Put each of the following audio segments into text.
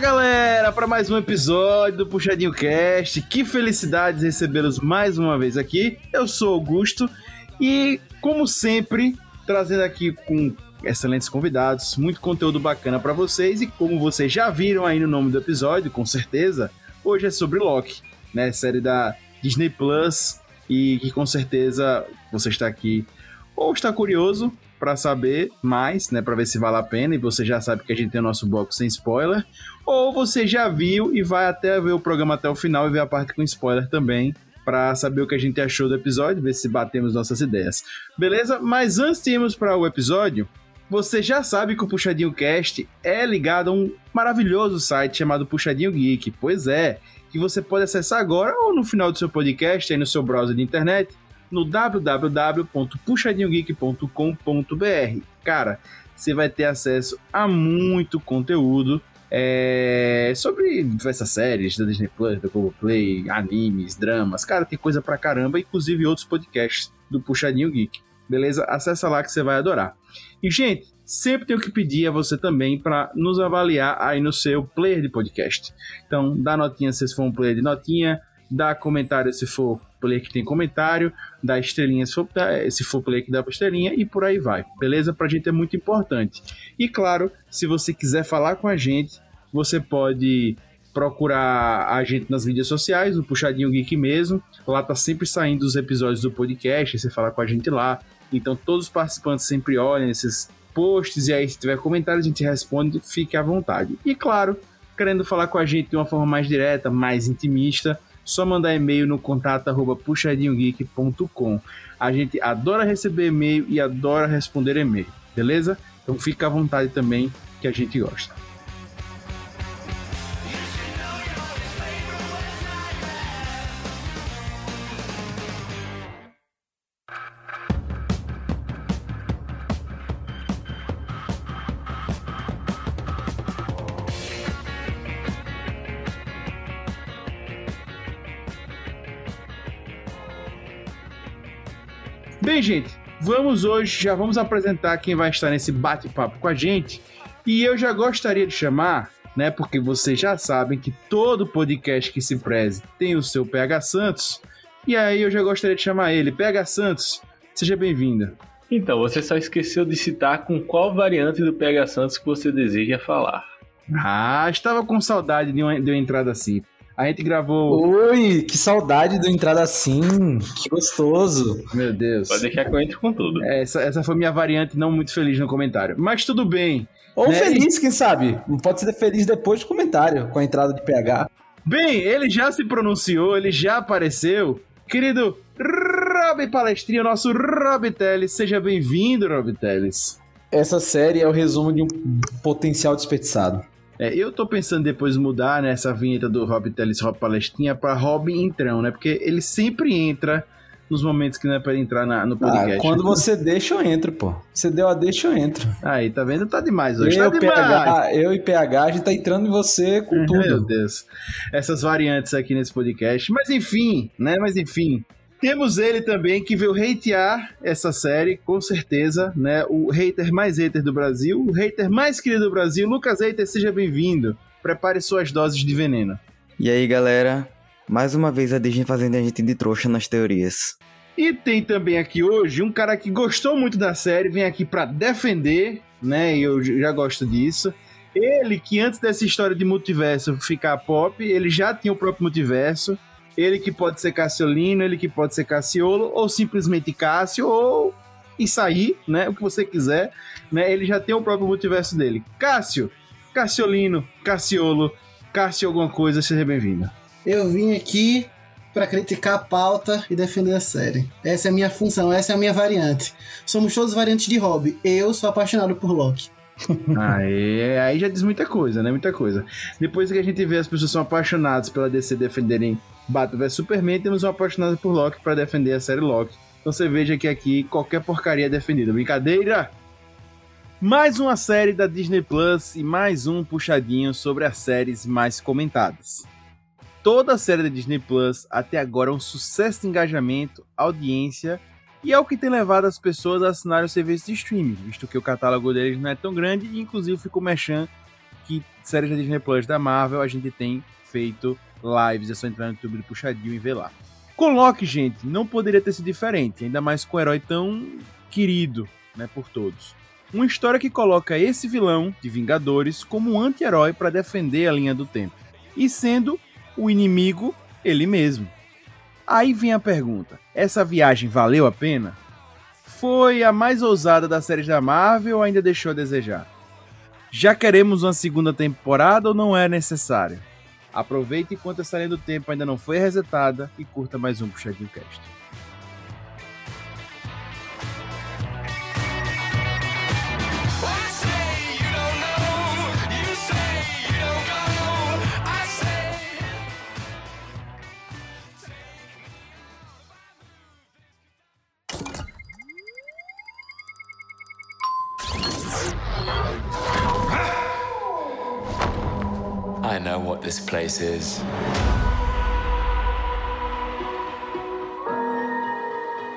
galera, para mais um episódio do Puxadinho Cast. Que felicidade recebê-los mais uma vez aqui. Eu sou Augusto e, como sempre, trazendo aqui com excelentes convidados, muito conteúdo bacana para vocês. E como vocês já viram aí no nome do episódio, com certeza, hoje é sobre Loki, né? Série da Disney Plus e que com certeza você está aqui ou está curioso para saber mais, né, para ver se vale a pena e você já sabe que a gente tem o nosso bloco sem spoiler, ou você já viu e vai até ver o programa até o final e ver a parte com spoiler também, para saber o que a gente achou do episódio, ver se batemos nossas ideias. Beleza? Mas antes de irmos para o episódio, você já sabe que o Puxadinho Cast é ligado a um maravilhoso site chamado Puxadinho Geek. Pois é, que você pode acessar agora ou no final do seu podcast, aí no seu browser de internet, no www.puxadinhogeek.com.br. Cara, você vai ter acesso a muito conteúdo é, sobre diversas séries da Disney Plus, da Play, animes, dramas. Cara, tem coisa pra caramba, inclusive outros podcasts do Puxadinho Geek. Beleza? Acessa lá que você vai adorar. E, gente, sempre tenho que pedir a você também para nos avaliar aí no seu player de podcast. Então, dá notinha se for um player de notinha, dá comentário se for player que tem comentário, dá estrelinha se for, se for player que dá pra estrelinha e por aí vai, beleza? Pra gente é muito importante. E claro, se você quiser falar com a gente, você pode procurar a gente nas mídias sociais, no Puxadinho Geek mesmo. Lá tá sempre saindo os episódios do podcast, você fala com a gente lá. Então todos os participantes sempre olham esses posts e aí se tiver comentários a gente responde, fique à vontade. E claro, querendo falar com a gente de uma forma mais direta, mais intimista, só mandar e-mail no contato arroba puxadinhogeek.com. A gente adora receber e-mail e adora responder e-mail, beleza? Então fica à vontade também que a gente gosta. Bem, gente, vamos hoje, já vamos apresentar quem vai estar nesse bate-papo com a gente. E eu já gostaria de chamar, né, porque vocês já sabem que todo podcast que se preze tem o seu PH Santos. E aí eu já gostaria de chamar ele. PH Santos, seja bem-vinda. Então, você só esqueceu de citar com qual variante do PH Santos que você deseja falar. Ah, estava com saudade de uma, de uma entrada assim. A gente gravou. Oi, que saudade do entrada assim. Que gostoso. Meu Deus. Pode deixar que eu entre com tudo. É, essa, essa foi minha variante não muito feliz no comentário. Mas tudo bem. Ou né? feliz, quem sabe? Pode ser feliz depois do comentário, com a entrada de PH. Bem, ele já se pronunciou, ele já apareceu. Querido Rob Palestrinha, nosso Rob Teles. Seja bem-vindo, Rob Teles. Essa série é o resumo de um potencial desperdiçado. É, eu tô pensando depois mudar né, essa vinheta do Rob Teles Rob Palestinha pra Rob Entrão, né? Porque ele sempre entra nos momentos que não é pra ele entrar na, no podcast. Ah, quando você deixa, eu entro, pô. Você deu a deixa, eu entro. Aí, tá vendo? Tá demais hoje. Eu, tá demais. PH, eu e PH, a gente tá entrando em você com tudo. Meu Deus. Essas variantes aqui nesse podcast. Mas enfim, né? Mas enfim. Temos ele também que veio hatear essa série, com certeza, né? O hater mais hater do Brasil, o hater mais querido do Brasil, Lucas Hater, seja bem-vindo. Prepare suas doses de veneno. E aí, galera? Mais uma vez a Disney fazendo a gente de trouxa nas teorias. E tem também aqui hoje um cara que gostou muito da série, vem aqui para defender, né? E eu já gosto disso. Ele que antes dessa história de multiverso ficar pop, ele já tinha o próprio multiverso ele que pode ser Cassiolino, ele que pode ser Cassiolo, ou simplesmente Cássio, ou isso aí, né? O que você quiser, né? Ele já tem o próprio multiverso dele. Cássio, Cassiolino, Cassiolo, Cássio alguma coisa, seja bem-vindo. Eu vim aqui para criticar a pauta e defender a série. Essa é a minha função, essa é a minha variante. Somos todos variantes de hobby. Eu sou apaixonado por Loki. Aí, aí já diz muita coisa, né? Muita coisa. Depois que a gente vê as pessoas são apaixonadas pela DC defenderem Batman vs Superman, temos um apaixonado por Loki para defender a série Loki. Então você veja que aqui qualquer porcaria é defendida. Brincadeira? Mais uma série da Disney Plus e mais um puxadinho sobre as séries mais comentadas. Toda a série da Disney Plus até agora é um sucesso de engajamento, audiência e é o que tem levado as pessoas a assinarem o serviço de streaming, visto que o catálogo deles não é tão grande e inclusive ficou mexendo que séries da Disney Plus da Marvel a gente tem feito lives. É só entrar no YouTube do Puxadinho e ver lá. Loki, gente, não poderia ter sido diferente, ainda mais com um herói tão querido né, por todos. Uma história que coloca esse vilão de Vingadores como um anti-herói para defender a linha do tempo, e sendo o inimigo ele mesmo. Aí vem a pergunta: essa viagem valeu a pena? Foi a mais ousada das séries da Marvel ou ainda deixou a desejar? Já queremos uma segunda temporada ou não é necessário? Aproveite enquanto essa linha do tempo ainda não foi resetada e curta mais um Puxadinho Cast. Know what this place is.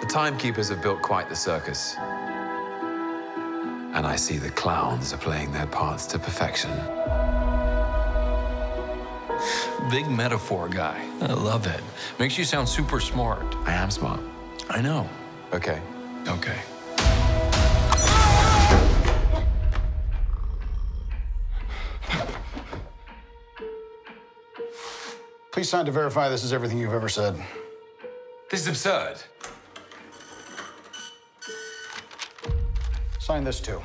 The timekeepers have built quite the circus. And I see the clowns are playing their parts to perfection. Big metaphor guy. I love it. Makes you sound super smart. I am smart. I know. Okay. Okay. Please sign to verify this is everything you've ever said. This is absurd. Sign this too.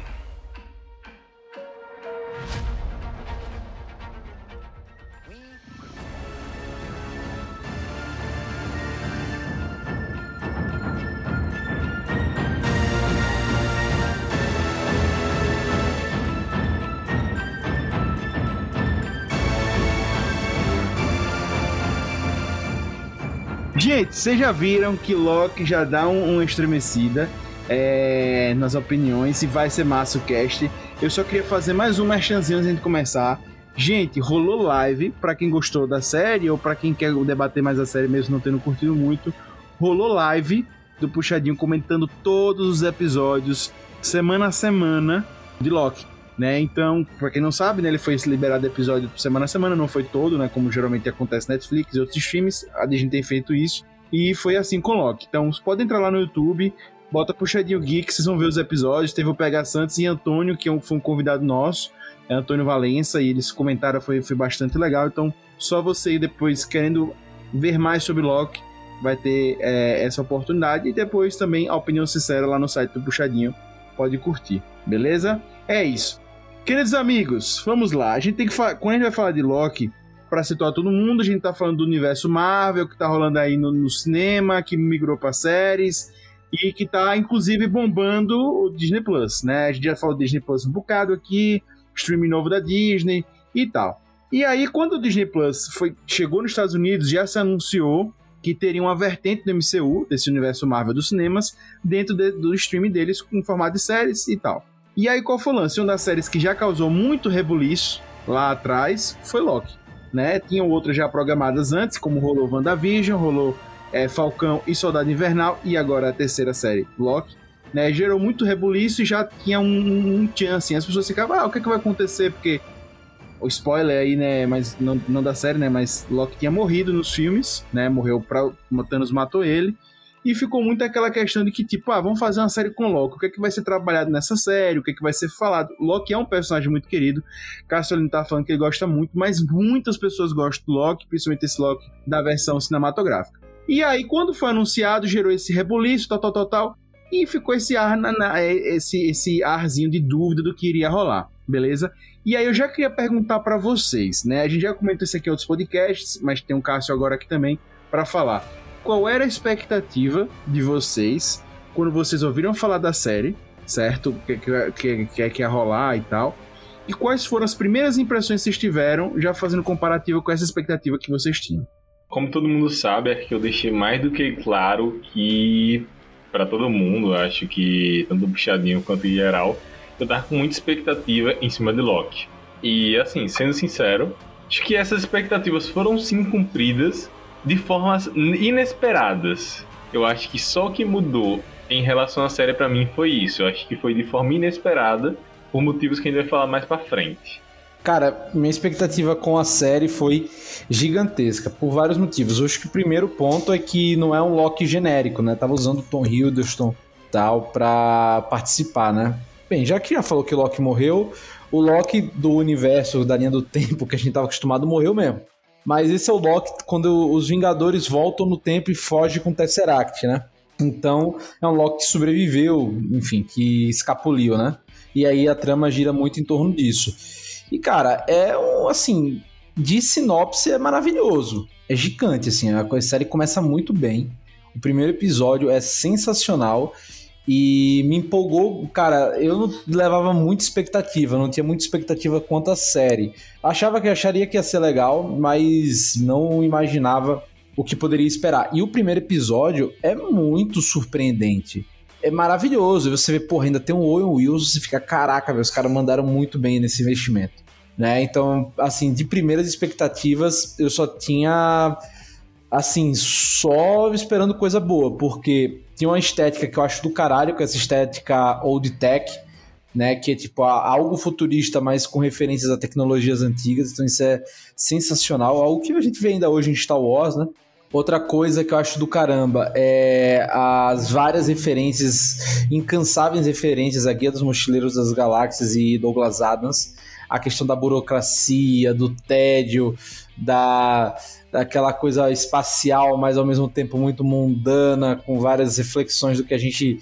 Vocês já viram que Loki já dá um, uma estremecida é, nas opiniões e vai ser massa o cast. Eu só queria fazer mais um merchanzinho antes de começar. Gente, rolou live para quem gostou da série ou para quem quer debater mais a série mesmo não tendo curtido muito. Rolou live do Puxadinho comentando todos os episódios semana a semana de Loki. Né? Então, pra quem não sabe, né, ele foi liberado episódio semana a semana, não foi todo, né? Como geralmente acontece Netflix e outros streams, a Disney tem feito isso. E foi assim com Loki. Então, você pode entrar lá no YouTube, bota Puxadinho Geek, vocês vão ver os episódios. Teve o Pega Santos e Antônio, que foi um convidado nosso, é Antônio Valença, e eles comentaram, foi, foi bastante legal. Então, só você ir depois querendo ver mais sobre Loki, vai ter é, essa oportunidade. E depois também a opinião sincera lá no site do Puxadinho. Pode curtir, beleza? É isso. Queridos amigos, vamos lá. A gente tem que falar. Quando a gente vai falar de Loki, para situar todo mundo, a gente tá falando do universo Marvel, que tá rolando aí no, no cinema, que migrou para séries e que tá inclusive bombando o Disney Plus, né? A gente já falou do Disney Plus um bocado aqui, streaming novo da Disney e tal. E aí, quando o Disney Plus foi, chegou nos Estados Unidos, já se anunciou que teria uma vertente do MCU, desse universo Marvel dos cinemas, dentro de, do streaming deles, com formato de séries e tal. E aí, qual foi o lance? Uma das séries que já causou muito rebuliço lá atrás foi Loki. Né? Tinham outras já programadas antes, como rolou WandaVision, rolou é, Falcão e Soldado Invernal, e agora a terceira série, Loki. Né? Gerou muito rebuliço e já tinha um, um chance. As pessoas ficavam, ah, o que, é que vai acontecer? Porque o spoiler aí, né? Mas não, não da série, né? Mas Loki tinha morrido nos filmes, né? Morreu pra. Thanos matou ele. E ficou muito aquela questão de que, tipo, ah, vamos fazer uma série com Loki. O que é que vai ser trabalhado nessa série? O que é que vai ser falado? Loki é um personagem muito querido. Cassiolino tá falando que ele gosta muito, mas muitas pessoas gostam do Loki, principalmente esse Loki da versão cinematográfica. E aí, quando foi anunciado, gerou esse rebuliço, tal, tal, tal, tal. E ficou esse ar, na, na, esse, esse arzinho de dúvida do que iria rolar, beleza? E aí eu já queria perguntar para vocês, né? A gente já comentou isso aqui em outros podcasts, mas tem um Cássio agora aqui também para falar. Qual era a expectativa de vocês quando vocês ouviram falar da série, certo? Que, que, que, que, que ia rolar e tal. E quais foram as primeiras impressões que vocês tiveram, já fazendo comparativo com essa expectativa que vocês tinham? Como todo mundo sabe, é que eu deixei mais do que claro que, para todo mundo, acho que, tanto o puxadinho quanto em geral, eu tava com muita expectativa em cima de Loki. E, assim, sendo sincero, acho que essas expectativas foram sim cumpridas de formas inesperadas. Eu acho que só o que mudou em relação à série para mim foi isso. Eu acho que foi de forma inesperada, por motivos que a gente vai falar mais para frente. Cara, minha expectativa com a série foi gigantesca, por vários motivos. Eu acho que o primeiro ponto é que não é um Loki genérico, né? Tava usando Tom Hiddleston tal pra participar, né? Bem, já que já falou que o Loki morreu, o Loki do universo, da linha do tempo que a gente tava acostumado, morreu mesmo. Mas esse é o Loki quando os Vingadores voltam no tempo e fogem com o Tesseract, né? Então, é um Loki que sobreviveu, enfim, que escapuliu, né? E aí a trama gira muito em torno disso. E, cara, é um, assim, de sinopse é maravilhoso. É gigante, assim, a série começa muito bem. O primeiro episódio é sensacional e me empolgou, cara, eu não levava muita expectativa, não tinha muita expectativa quanto à série. Achava que acharia que ia ser legal, mas não imaginava o que poderia esperar. E o primeiro episódio é muito surpreendente. É maravilhoso. Você vê, porra, ainda tem um Owen Wilson, você fica, caraca, velho, os caras mandaram muito bem nesse investimento. Né? Então, assim, de primeiras expectativas, eu só tinha assim, só esperando coisa boa, porque tinha uma estética que eu acho do caralho, com essa estética old tech, né, que é tipo algo futurista, mas com referências a tecnologias antigas, então isso é sensacional, algo que a gente vê ainda hoje em Star Wars, né? Outra coisa que eu acho do caramba é as várias referências, incansáveis referências a Guia dos Mochileiros das Galáxias e Douglas Adams, a questão da burocracia, do tédio, da daquela coisa espacial, mas ao mesmo tempo muito mundana, com várias reflexões do que a gente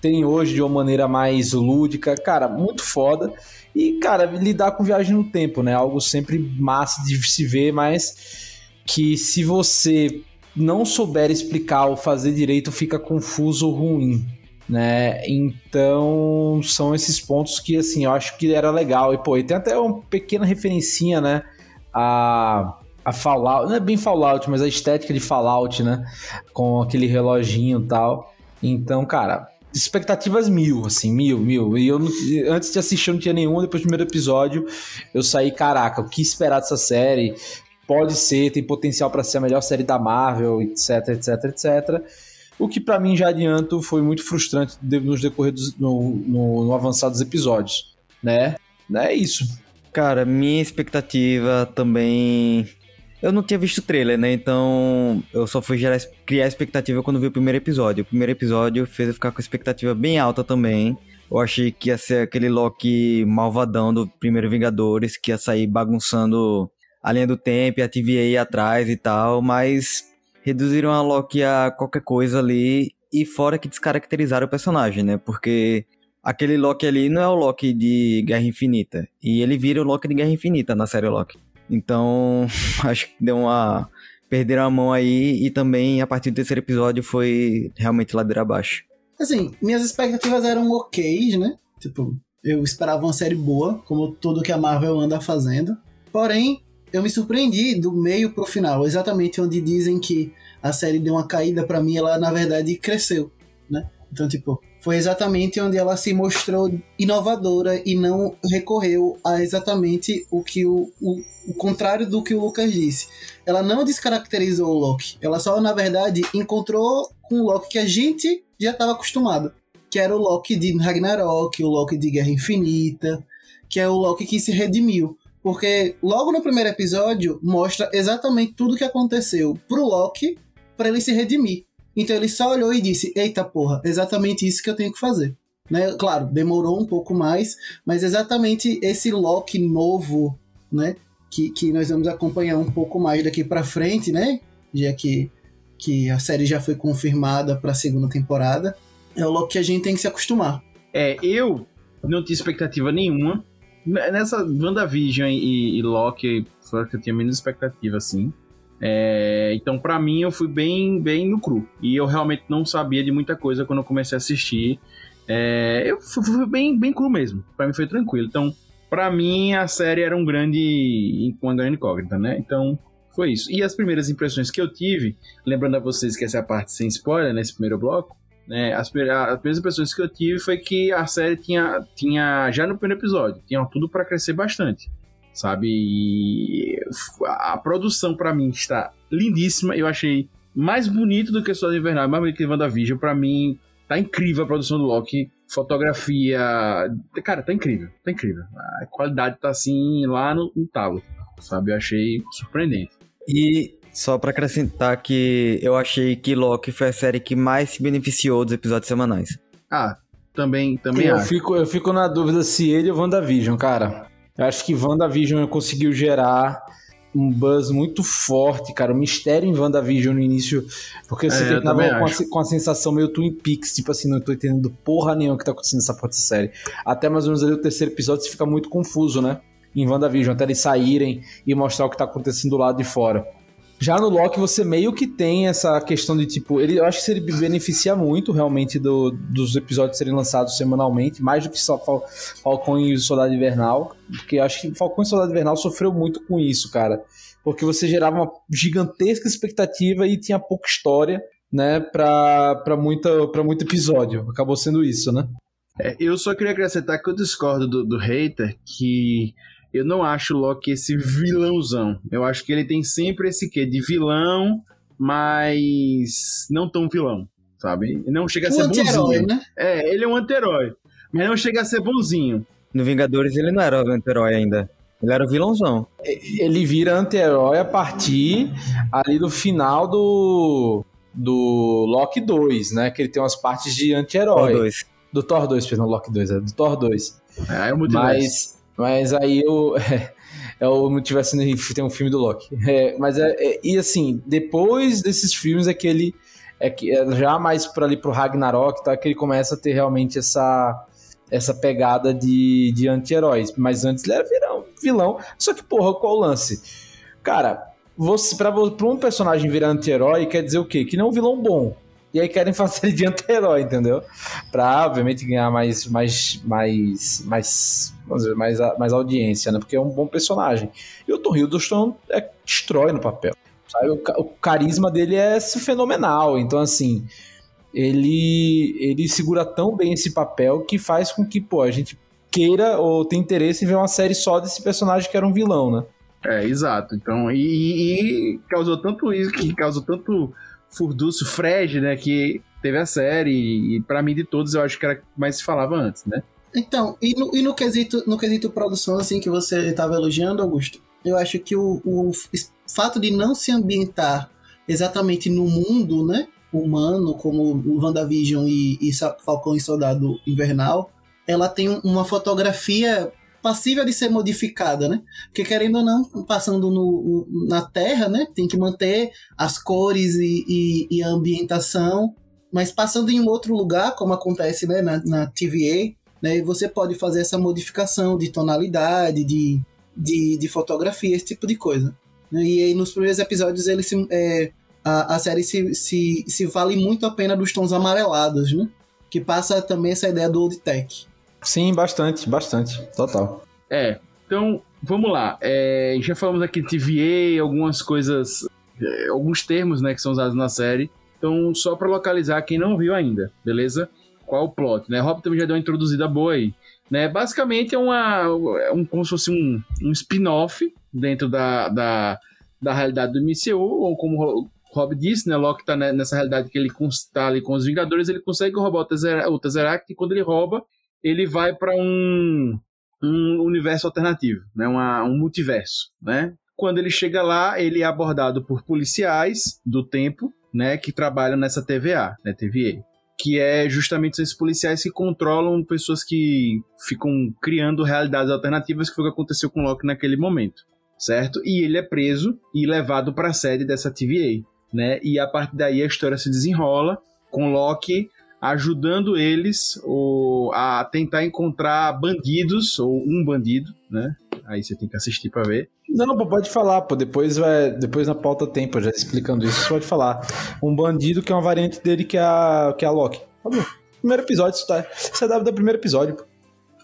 tem hoje de uma maneira mais lúdica. Cara, muito foda. E, cara, lidar com viagem no tempo, né? Algo sempre massa de se ver, mas que se você não souber explicar ou fazer direito, fica confuso ou ruim. Né? Então são esses pontos que assim eu acho que era legal e pô, e tem até uma pequena referencinha, né, a a Fallout, não é bem Fallout, mas a estética de Fallout, né, com aquele reloginho e tal. Então, cara, expectativas mil, assim, mil, mil. E eu antes de assistir eu não tinha nenhuma, depois do primeiro episódio eu saí, caraca, o que esperar dessa série? pode ser, tem potencial para ser a melhor série da Marvel, etc, etc, etc. O que para mim já adianto foi muito frustrante nos decorridos no, no, no avançar dos episódios, né? É isso. Cara, minha expectativa também eu não tinha visto o trailer, né? Então eu só fui gerar, criar expectativa quando vi o primeiro episódio. O primeiro episódio fez eu ficar com expectativa bem alta também. Eu achei que ia ser aquele Loki malvadão do primeiro Vingadores, que ia sair bagunçando a linha do tempo, a TVA atrás e tal, mas reduziram a Loki a qualquer coisa ali e fora que descaracterizaram o personagem, né? Porque aquele Loki ali não é o Loki de Guerra Infinita e ele vira o Loki de Guerra Infinita na série Loki. Então, acho que deu uma perderam a mão aí e também a partir do terceiro episódio foi realmente ladeira abaixo. Assim, minhas expectativas eram ok, né? Tipo, eu esperava uma série boa, como tudo que a Marvel anda fazendo. Porém, eu me surpreendi do meio pro final, exatamente onde dizem que a série deu uma caída para mim, ela na verdade cresceu, né? Então, tipo, foi exatamente onde ela se mostrou inovadora e não recorreu a exatamente o que o, o, o contrário do que o Lucas disse. Ela não descaracterizou o Loki, ela só, na verdade, encontrou com o Loki que a gente já estava acostumado, que era o Loki de Ragnarok, o Loki de Guerra Infinita, que é o Loki que se redimiu. Porque logo no primeiro episódio mostra exatamente tudo o que aconteceu pro Loki para ele se redimir. Então ele só olhou e disse: Eita porra, exatamente isso que eu tenho que fazer. Né? Claro, demorou um pouco mais, mas exatamente esse Loki novo, né? Que, que nós vamos acompanhar um pouco mais daqui para frente, né? Já que, que a série já foi confirmada para a segunda temporada. É o Loki que a gente tem que se acostumar. É, eu não tinha expectativa nenhuma Nessa WandaVision e, e Loki, foi que eu tinha menos expectativa, assim. É, então, para mim, eu fui bem, bem no cru. E eu realmente não sabia de muita coisa quando eu comecei a assistir. É, eu fui, fui, bem, bem cru mesmo. Pra mim foi tranquilo. Então, para mim, a série era um grande. Uma grande incógnita, né? Então, foi isso. E as primeiras impressões que eu tive, lembrando a vocês que essa é a parte sem spoiler nesse primeiro bloco, né, as, as primeiras impressões que eu tive foi que a série tinha, tinha já no primeiro episódio, tinha tudo para crescer bastante, sabe? E a produção para mim está lindíssima. Eu achei mais bonito do que Soldado Invernal, mais bonito que WandaVision. Para mim, Tá incrível a produção do Loki. Fotografia. Cara, tá incrível. Tá incrível. A qualidade tá assim lá no, no talo. Sabe? Eu achei surpreendente. E só pra acrescentar que eu achei que Loki foi a série que mais se beneficiou dos episódios semanais. Ah, também, também eu acho. fico, eu fico na dúvida se ele ou WandaVision, cara. Eu acho que WandaVision conseguiu gerar um buzz muito forte, cara. O mistério em WandaVision no início. Porque você É, terminava com a, com a sensação meio Twin Peaks, tipo assim, não tô entendendo porra nenhuma que tá acontecendo nessa dessa série. Até mais ou menos ali o terceiro episódio você fica muito confuso, né? Em WandaVision, até eles saírem e mostrar o que tá acontecendo do lado de fora. Já no Loki, você meio que tem essa questão de tipo. Ele, eu acho que ele beneficia muito realmente do- dos episódios serem lançados semanalmente, mais do que só Fal, Falcão e Soldado Invernal. Porque eu acho que Falcão e Soldado Invernal sofreu muito com isso, cara. Porque você gerava uma gigantesca expectativa e tinha pouca história, né, pra, pra, muita, pra muito episódio. Acabou sendo isso, né? É, eu só queria acrescentar que eu discordo do, do hater que eu não acho o Loki esse vilãozão. Eu acho que ele tem sempre esse quê de vilão, mas não tão vilão, sabe? Ele não chega a Um ser anti-herói, bonzinho. né? É, ele é um anti-herói, mas não chega a ser bonzinho. No Vingadores ele não era o anti-herói ainda. Ele era o vilãozão. Ele vira anti-herói a partir ali do final do. Do Loki 2, né? Que ele tem umas partes de anti-herói. 2. Do Thor 2, perdão, Loki 2, é do Thor 2. É, é o multiverso. Mas, mas aí eu. É, o multiverso tem um filme do Loki. É, mas é, é- E assim, depois desses filmes é que ele. É que é já mais por ali pro Ragnarok, tá? Que ele começa a ter realmente essa. Essa pegada de, de anti-heróis. Mas antes ele era vilão, vilão. Só que, porra, qual o lance? Cara, você, pra, pra um personagem virar anti-herói, quer dizer o quê? Que não é um vilão bom. E aí querem fazer ele de anti-herói, entendeu? Pra, obviamente, ganhar mais, mais, mais, mais, vamos dizer, mais, mais audiência, né? Porque é um bom personagem. E o Tom Hiddleston é, destrói no papel. Sabe? O, o carisma dele é fenomenal. Então, assim, ele, ele segura tão bem esse papel que faz com que, pô, a gente queira ou tenha interesse em ver uma série só desse personagem que era um vilão, né? É, exato. Então, e, e causou tanto isso, que causou tanto furdúcio, Fred, né, que teve a série, e pra mim de todos eu acho que era mais se falava antes, né? Então, e no, e no quesito, no quesito produção, assim, que você estava elogiando, Augusto, eu acho que o, o fato de não se ambientar exatamente no mundo, né, humano, como o WandaVision e, e Falcão e Soldado Invernal, ela tem um- uma fotografia passível de ser modificada, né? Porque querendo ou não, passando no, na Terra, né, tem que manter as cores e, e- e a ambientação, mas passando em um outro lugar, como acontece, né, na, na TVA, né, você pode fazer essa modificação de tonalidade, de, de, de fotografia, esse tipo de coisa. né? E aí nos primeiros episódios ele se, é, a, a série se, se, se vale muito a pena dos tons amarelados, né? Que passa também essa ideia do old tech. Sim, bastante, bastante. Total. É, então, vamos lá. É, já falamos aqui de TVA, algumas coisas, é, alguns termos, né, que são usados na série. Então, só pra localizar quem não viu ainda, beleza? Qual o plot, né? Rob também já deu uma introduzida boa aí. Né? Basicamente é uma, é um, como se fosse um, um spin-off dentro da, da, da realidade do MCU, ou como Rob disse, né? Loki tá ne- nessa realidade que ele está ali com os Vingadores, ele consegue roubar o Tesseract, e quando ele rouba, ele vai pra um, um universo alternativo, né? Uma, um multiverso, né? Quando ele chega lá, ele é abordado por policiais do tempo, né? Que trabalham nessa TVA, né? TVA. Que é justamente esses policiais que controlam pessoas que ficam criando realidades alternativas, que foi o que aconteceu com Loki naquele momento, certo? E ele é preso e levado para a sede dessa TVA, né? E a partir daí a história se desenrola com Loki ajudando eles o, a tentar encontrar bandidos, ou um bandido, né? Aí você tem que assistir pra ver. Não, pô, pode falar, pô. Depois, vai, depois na pauta tem, pô, já explicando isso, você pode falar. Um bandido que é uma variante dele que é a, que é a Loki. Tá bom. Primeiro episódio, isso, tá, isso é dado do primeiro episódio, pô.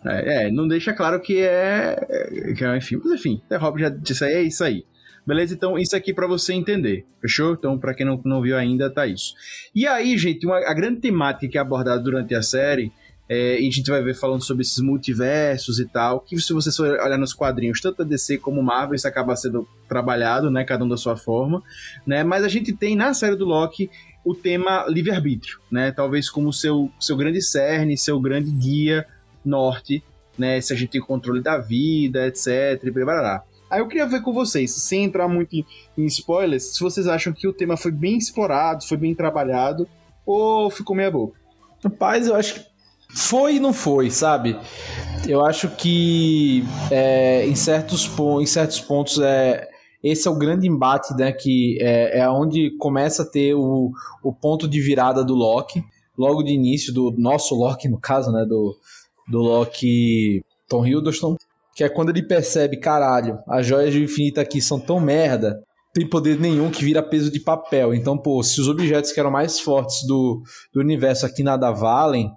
É, é, não deixa claro que é, que é enfim, mas enfim, até Rob já disse aí, é isso aí. Beleza? Então, isso aqui pra você entender, fechou? Então, pra quem não, não viu ainda, tá isso. E aí, gente, uma, a grande temática que é abordada durante a série, é, e a gente vai ver falando sobre esses multiversos e tal, que se você for olhar nos quadrinhos, tanto a DC como Marvel, isso acaba sendo trabalhado, né, cada um da sua forma, né? Mas a gente tem na série do Loki o tema livre-arbítrio, né? Talvez como seu, seu grande cerne, seu grande guia norte, né? Se a gente tem controle da vida, etc. E blá, blá, blá. Aí eu queria ver com vocês, sem entrar muito em, em spoilers, se vocês acham que o tema foi bem explorado, foi bem trabalhado, ou ficou meia boca. Rapaz, eu acho que foi e não foi, sabe? Eu acho que é, em, certos, em certos pontos é, esse é o grande embate, né? Que é, é onde começa a ter o, o ponto de virada do Loki, logo de início, do nosso Loki, no caso, né? Do, do Loki Tom Hiddleston, que é quando ele percebe, caralho, as joias do infinito aqui são tão merda, tem poder nenhum que vira peso de papel. Então, pô, se os objetos que eram mais fortes do, do universo aqui nada valem,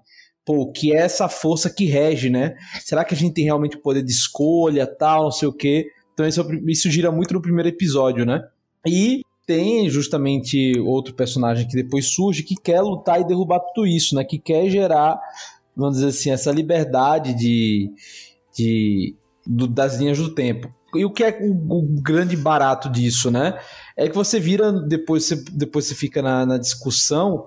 pô, que é essa força que rege, né? Será que a gente tem realmente poder de escolha, tal, não sei o quê? Então isso, isso gira muito no primeiro episódio, né? E tem justamente outro personagem que depois surge que quer lutar e derrubar tudo isso, né? Que quer gerar, vamos dizer assim, essa liberdade de, de do, das linhas do tempo. E o que é o, o, grande barato disso, né? É que você vira, depois você, depois você fica na, na discussão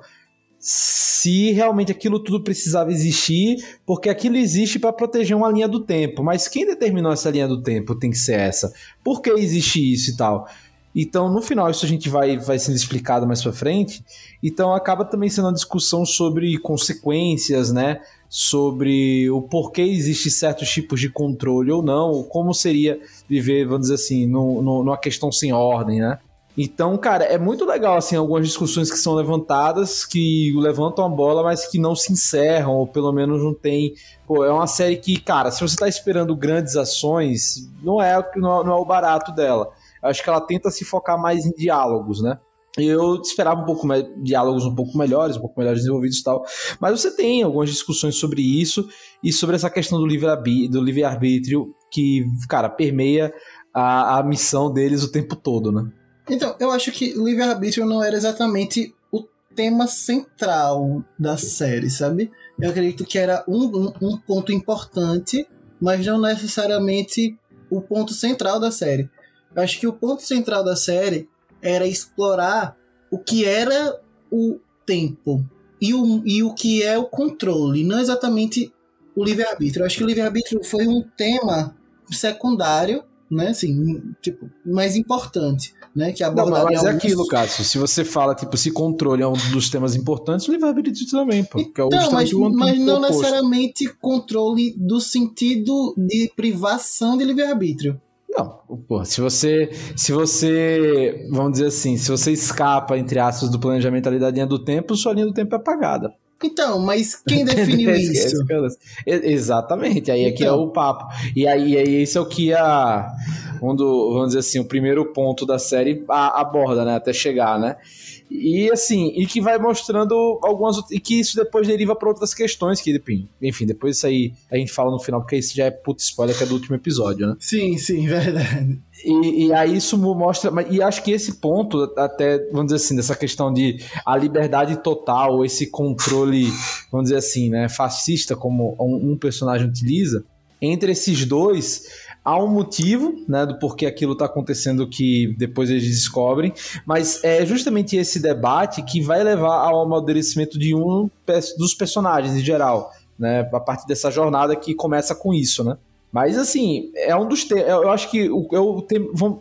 se realmente aquilo tudo precisava existir, porque aquilo existe para proteger uma linha do tempo. Mas quem determinou essa linha do tempo tem que ser essa? Por que existe isso e tal? Então, no final, isso a gente vai, vai sendo explicado mais para frente. Então, acaba também sendo uma discussão sobre consequências, né? Sobre o porquê existe certos tipos de controle ou não, como seria viver, vamos dizer assim, no, no, numa questão sem ordem, né? Então, cara, é muito legal, assim, algumas discussões que são levantadas, que levantam a bola, mas que não se encerram, ou pelo menos não tem. Pô, é uma série que, cara, se você tá esperando grandes ações, não é, não, não é o barato dela. Eu acho que ela tenta se focar mais em diálogos, né? Eu esperava um pouco mais, diálogos um pouco melhores, um pouco melhores desenvolvidos e tal. Mas você tem algumas discussões sobre isso e sobre essa questão do livre-arbítrio que, cara, permeia a, a missão deles o tempo todo, né? Então, eu acho que livre-arbítrio não era exatamente o tema central da série, sabe? Eu acredito que era um, um, um ponto importante, mas não necessariamente o ponto central da série. Eu acho que o ponto central da série era explorar o que era o tempo e o, e o que é o controle, não exatamente o livre-arbítrio. Eu acho que o livre-arbítrio foi um tema secundário, né? Assim, tipo, mais importante né? Que abordaria Não, mas é aquilo, Cássio. Se você fala, tipo, se controle é um dos temas importantes, o livre-arbítrio também, pô. Então, é mas, mas não oposto. necessariamente controle do sentido de privação de livre-arbítrio. Não, pô, se você, se você, vamos dizer assim, se você escapa, entre aspas, do planejamento da linha do tempo, sua linha do tempo é apagada. Então, mas quem definiu isso? Exatamente, aí aqui é então. é o papo. E aí, aí esse é o que a quando, vamos dizer assim, o primeiro ponto da série aborda, né, até chegar, né? E assim, e que vai mostrando algumas e que isso depois deriva para outras questões que enfim, depois isso aí a gente fala no final porque isso já é puta spoiler que é do último episódio, né? Sim, sim, verdade. E, e, aí isso mostra. E acho que esse ponto, até, vamos dizer assim, dessa questão de a liberdade total, esse controle, vamos dizer assim, né, fascista, como um, um personagem utiliza, entre esses dois, há um motivo, né, do porquê aquilo está acontecendo que depois eles descobrem, mas é justamente esse debate que vai levar ao amadurecimento de um dos personagens em geral, né, a partir dessa jornada que começa com isso, né. Mas assim, é um dos temas. Eu acho que eu, eu,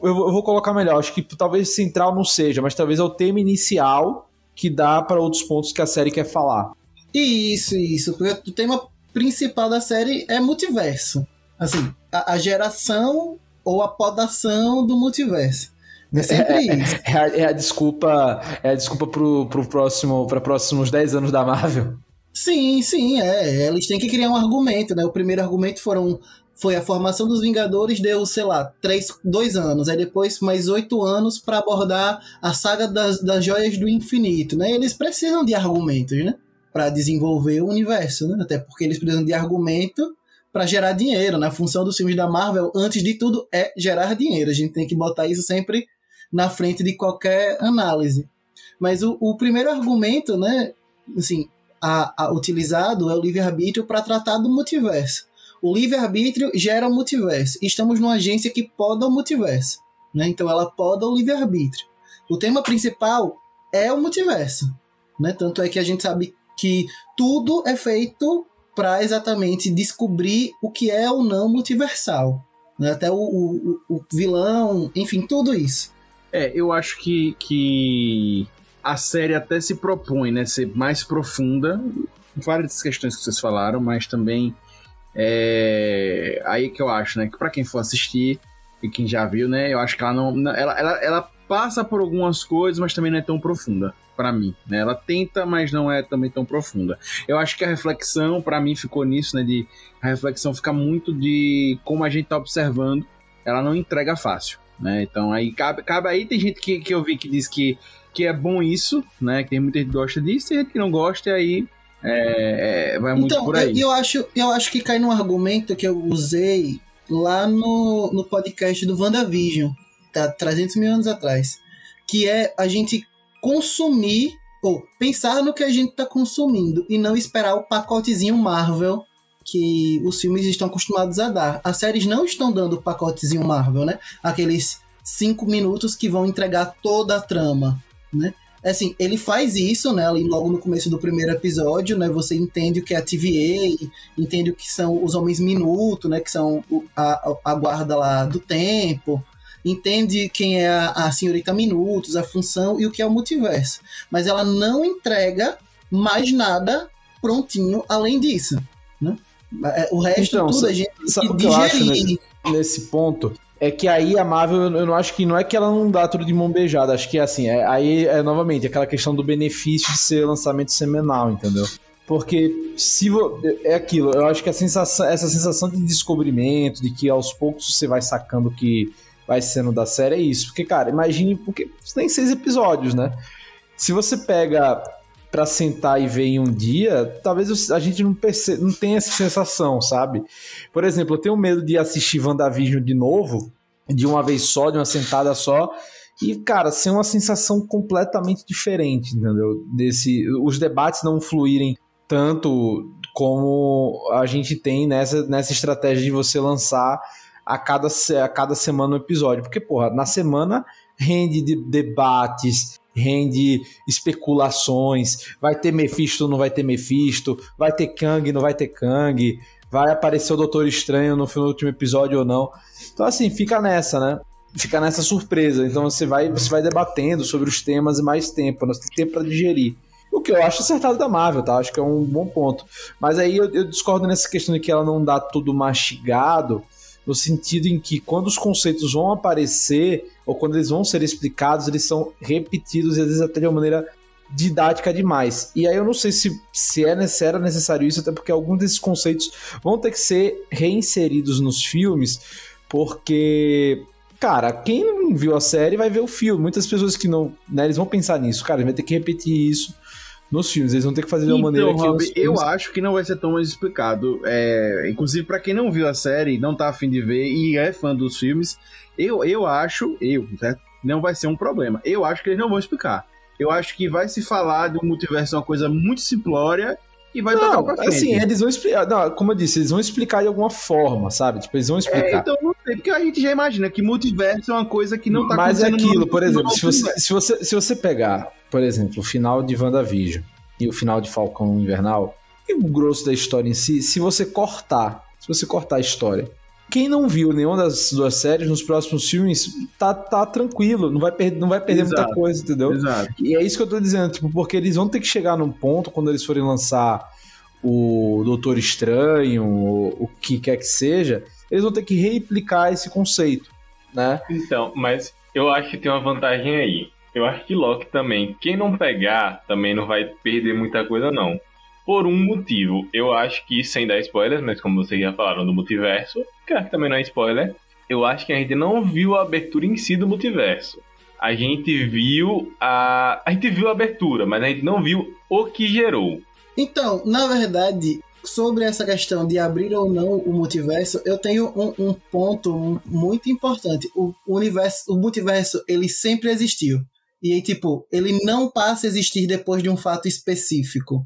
eu vou colocar melhor. Acho que talvez central não seja, mas talvez é o tema inicial que dá para outros pontos que a série quer falar. Isso, isso. Porque o tema principal da série é multiverso. Assim, a, a geração ou a podação do multiverso. É sempre é, isso. É, é, a, é, a, desculpa, é a desculpa pro, pro próximo, para próximos 10 anos da Marvel. Sim, sim, é. Eles têm que criar um argumento, né? O primeiro argumento foram foi a formação dos Vingadores, deu, sei lá, três, dois anos. Aí depois mais oito anos para abordar a saga das, das joias do infinito, né? Eles precisam de argumentos, né? Para desenvolver o universo, né? Até porque eles precisam de argumento para gerar dinheiro, né? A função dos filmes da Marvel, antes de tudo, é gerar dinheiro. A gente tem que botar isso sempre na frente de qualquer análise. Mas o, o primeiro argumento, né? Assim, a, a utilizado é o livre-arbítrio para tratar do multiverso. O livre-arbítrio gera o multiverso. Estamos numa agência que poda o multiverso. Né? Então ela poda o livre-arbítrio. O tema principal é o multiverso. né? Tanto é que a gente sabe que tudo é feito para exatamente descobrir o que é ou não multiversal. Né? Até o, o, o vilão, enfim, tudo isso. É, eu acho que, que a série até se propõe, né, ser mais profunda, várias questões que vocês falaram, mas também é aí que eu acho, né, que para quem for assistir e quem já viu, né, eu acho que ela não, ela, ela, ela passa por algumas coisas, mas também não é tão profunda para mim, né? Ela tenta, mas não é também tão profunda. Eu acho que a reflexão para mim ficou nisso, né, de a reflexão fica muito de como a gente tá observando, ela não entrega fácil, né? Então aí cabe, cabe aí tem gente que, que eu vi que diz que que é bom isso, né? Que tem muita gente que gosta disso, tem gente que não gosta e aí é, é, vai muito então, por aí. Eu, eu, acho, eu acho que cai num argumento que eu usei lá no, no podcast do WandaVision, tá? 300 mil anos atrás. Que é a gente consumir, ou pensar no que a gente tá consumindo e não esperar o pacotezinho Marvel que os filmes estão acostumados a dar. As séries não estão dando o pacotezinho Marvel, né? Aqueles cinco minutos que vão entregar toda a trama, né? assim, ele faz isso, né, ali logo no começo do primeiro episódio, né, você entende o que é a TVA, entende o que são os Homens Minuto, né, que são a, a guarda lá do tempo, entende quem é a, a Senhorita Minutos, a função e o que é o multiverso. Mas ela não entrega mais nada prontinho além disso, né? É, o resto então, tudo a gente sabe o que eu acho nesse, nesse ponto? é que aí a Marvel, eu não acho que não é que ela não dá tudo de mão beijada, acho que é assim, é, aí é novamente aquela questão do benefício de ser lançamento semanal, entendeu? Porque se vo, é aquilo, eu acho que a sensação, essa sensação de descobrimento, de que aos poucos você vai sacando que vai sendo da série é isso. Porque, cara, imagine, porque tem seis episódios, né? Se você pega para sentar e ver em um dia, talvez a gente não perceba, não tenha essa sensação, sabe? Por exemplo, eu tenho medo de assistir WandaVision de novo, de uma vez só, de uma sentada só, e, cara, ser uma sensação completamente diferente, entendeu? Desse, os debates não fluírem tanto como a gente tem nessa, nessa estratégia de você lançar a cada, a cada semana um episódio. Porque, porra, na semana rende de debates, rende especulações, vai ter Mephisto, não vai ter Mephisto, vai ter Kang, não vai ter Kang, vai aparecer o Doutor Estranho no último episódio ou não. Então assim, fica nessa, né? Fica nessa surpresa. Então você vai, você vai debatendo sobre os temas e mais tempo, nós temos tempo para digerir. O que eu acho acertado da Marvel, tá? Acho que é um bom ponto. Mas aí eu, eu discordo nessa questão de que ela não dá tudo mastigado no sentido em que quando os conceitos vão aparecer ou quando eles vão ser explicados, eles são repetidos e às vezes até de uma maneira didática demais. E aí eu não sei se, se é necessário, necessário isso, até porque alguns desses conceitos vão ter que ser reinseridos nos filmes, porque cara, quem não viu a série vai ver o filme. Muitas pessoas que não, né, eles vão pensar nisso, cara, vai ter que repetir isso nos filmes. Eles vão ter que fazer de uma então, maneira que. Rob, eu acho que não vai ser tão mais explicado. É, inclusive, para quem não viu a série, não tá afim de ver e é fã dos filmes, eu, eu acho, eu, certo? Não vai ser um problema. Eu acho que eles não vão explicar. Eu acho que vai se falar do multiverso uma coisa muito simplória e vai não, tocar pra frente. Assim, eles vão explicar. Não, como eu disse, eles vão explicar de alguma forma, sabe? Tipo, eles vão explicar. É, então não sei, porque a gente já imagina que multiverso é uma coisa que não tá Mas é aquilo, por exemplo, se você, se, você, se você pegar por exemplo, o final de WandaVision e o final de Falcão Invernal, e o grosso da história em si, se você cortar, se você cortar a história, quem não viu nenhuma das duas séries nos próximos filmes tá, tá tranquilo, não vai, per não vai perder Exato. muita coisa, entendeu? Exato. E é isso que eu tô dizendo, tipo, porque eles vão ter que chegar num ponto quando eles forem lançar o Doutor Estranho, o, o que quer que seja, eles vão ter que replicar esse conceito, né? Então, mas eu acho que tem uma vantagem aí. Eu acho que Loki também. Quem não pegar também não vai perder muita coisa, não. Por um motivo. Eu acho que, sem dar spoilers, mas como vocês já falaram do multiverso, que também não é spoiler, eu acho que a gente não viu a abertura em si do multiverso. A gente viu a. A gente viu a abertura, mas a gente não viu o que gerou. Então, na verdade, sobre essa questão de abrir ou não o multiverso, eu tenho um, um ponto muito importante. O universo, o multiverso, ele sempre existiu. E aí, tipo, ele não passa a existir depois de um fato específico.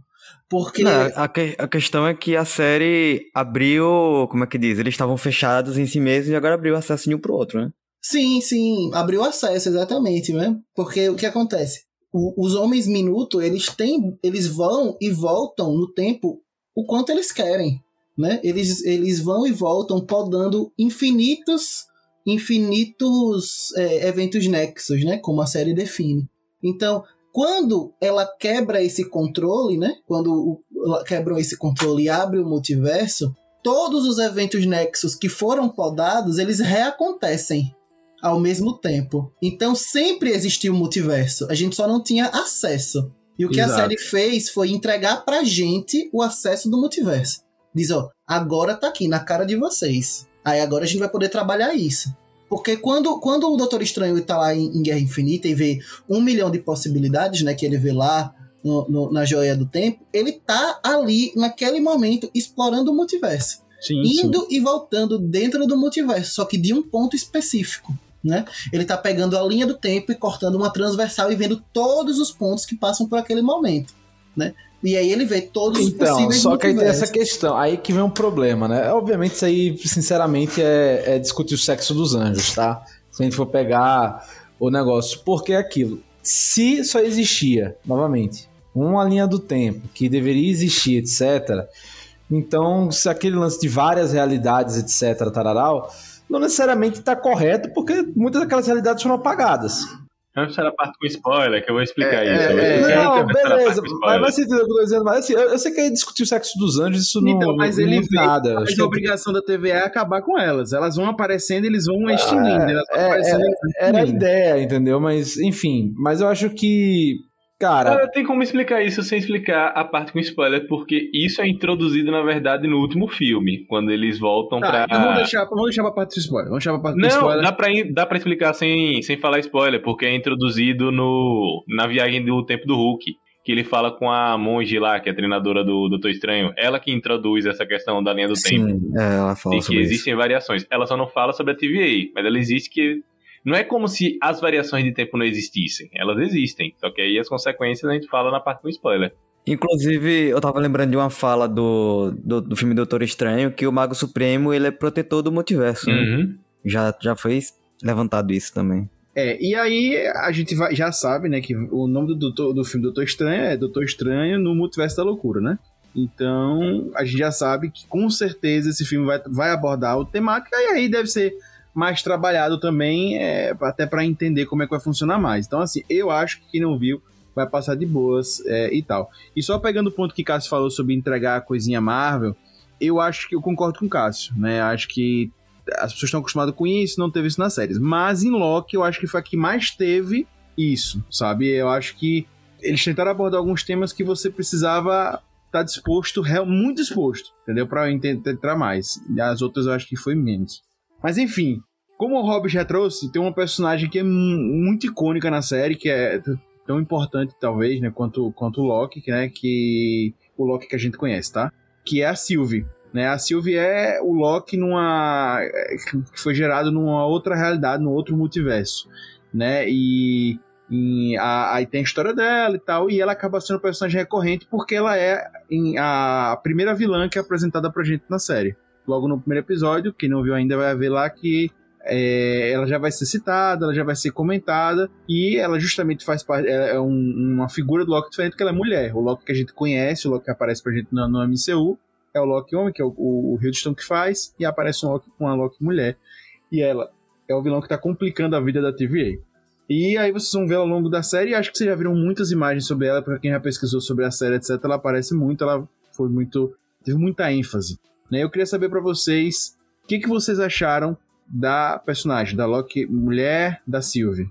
Porque. Não, a, que, a questão é que a série abriu. Como é que diz? Eles estavam fechados em si mesmos e agora abriu acesso de um pro outro, né? Sim, sim. Abriu acesso, exatamente, né? Porque o que acontece? o- os homens minuto, eles têm, eles vão e voltam no tempo o quanto eles querem, né? Eles, eles vão e voltam podando infinitos infinitos é, eventos nexos, né? Como a série define. Então, quando ela quebra esse controle, né? Quando quebram esse controle e abre o multiverso, todos os eventos nexos que foram podados, eles reacontecem ao mesmo tempo. Então sempre existiu o multiverso, a gente só não tinha acesso. E o que a Exato. série fez foi entregar pra gente o acesso do multiverso. Diz, ó, agora tá aqui na cara de vocês. Aí agora a gente vai poder trabalhar isso. Porque quando, quando o Doutor Estranho tá lá em, em Guerra Infinita e vê um milhão de possibilidades, né, que ele vê lá no- no- na Joia do Tempo, ele tá ali, naquele momento, explorando o multiverso Sim, sim. indo e voltando dentro do multiverso, só que de um ponto específico. Né? Ele tá pegando a linha do tempo e cortando uma transversal e vendo todos os pontos que passam por aquele momento. Né? E aí ele vê todos os Então, possíveis só que aí tem essa questão. Aí que vem um problema, né? Obviamente, isso aí, sinceramente, é, é discutir o sexo dos anjos, tá? Se a gente for pegar o negócio. Porque é aquilo. Se só existia, novamente, uma linha do tempo que deveria existir, etc. Então, se aquele lance de várias realidades, etc., tararau, não necessariamente está correto, porque muitas daquelas realidades foram apagadas. Vamos para a parte com spoiler, que eu vou explicar É, isso. é, Eu é, explicar não, beleza. Mas, mas você entendeu o que eu tô dizendo? Mas assim, eu, eu sei que é discutir o sexo dos anjos, isso não, Então, mas não ele muda veio, nada. Acho Mas que a obrigação da TVA é acabar com elas. Elas vão aparecendo e eles vão extinguindo. Elas vão é, vão era a extinguindo. ideia, entendeu? Mas, enfim. Mas eu acho que. Cara, Cara, tem como explicar isso sem explicar a parte com spoiler, porque isso é introduzido, na verdade, no último filme, quando eles voltam Tá, pra. então vamos deixar, vamos deixar pra parte do spoiler. Vamos deixar pra parte do Não, spoiler. dá pra, dá pra explicar sem, sem falar spoiler, porque é introduzido no, na viagem do tempo do Hulk. Que ele fala com a monge lá, que é a treinadora do Doutor Estranho. Ela que introduz essa questão da linha do tempo. Sim, é, ela fala E que sobre isso. existem variações. Ela só não fala sobre a TVA, mas ela existe que. Não é como se as variações de tempo não existissem. Elas existem. Só que aí as consequências a gente fala na parte com spoiler. Inclusive, eu tava lembrando de uma fala do, do, do filme Doutor Estranho, que o Mago Supremo, ele é protetor do multiverso, né? Uhum. Já, já foi levantado isso também. É, e aí a gente vai- já sabe, né, que o nome do, doutor- do filme Doutor Estranho é Doutor Estranho no Multiverso da Loucura, né? Então, a gente já sabe que com certeza esse filme vai, vai abordar o temática e aí deve ser mais trabalhado também, é, até para entender como é que vai funcionar mais. Então, assim, eu acho que quem não viu vai passar de boas é, e tal. E só pegando o ponto que Cássio falou sobre entregar a coisinha Marvel, eu acho que eu concordo com o Cássio, né? Acho que as pessoas estão acostumadas com isso, não teve isso nas séries. Mas em Loki, eu acho que foi a que mais teve isso, sabe? Eu acho que eles tentaram abordar alguns temas que você precisava estar disposto, real- muito disposto, entendeu? Pra entrar mais. As outras eu acho que foi menos. Mas enfim, como o Rob já trouxe, tem uma personagem que é mu- muito icônica na série, que é tão importante, talvez, né, quanto, quanto o Loki, que, né, que o Loki que a gente conhece, tá? Que é a Sylvie. Né? A Sylvie é o Loki numa é, que foi gerado numa outra realidade, num outro multiverso, né? E, e a- aí tem a história dela e tal, e ela acaba sendo um personagem recorrente porque ela é em- a primeira vilã que é apresentada pra gente na série. Logo no primeiro episódio, quem não viu ainda vai ver lá que é, ela já vai ser citada, ela já vai ser comentada, e ela justamente faz parte, é é um- uma figura do Loki diferente, porque ela é mulher. O Loki que a gente conhece, o Loki que aparece pra gente no, no MCU, é o Loki homem, que é o, o, que faz, e aparece um Loki com a Loki mulher. E ela é o vilão que tá complicando a vida da TVA. E aí vocês vão ver ao longo da série, e acho que vocês já viram muitas imagens sobre ela, pra quem já pesquisou sobre a série, etc. Ela aparece muito, ela foi muito. teve muita ênfase. Né? Eu queria saber pra vocês o que, que vocês acharam da personagem, da Loki mulher, da Sylvie.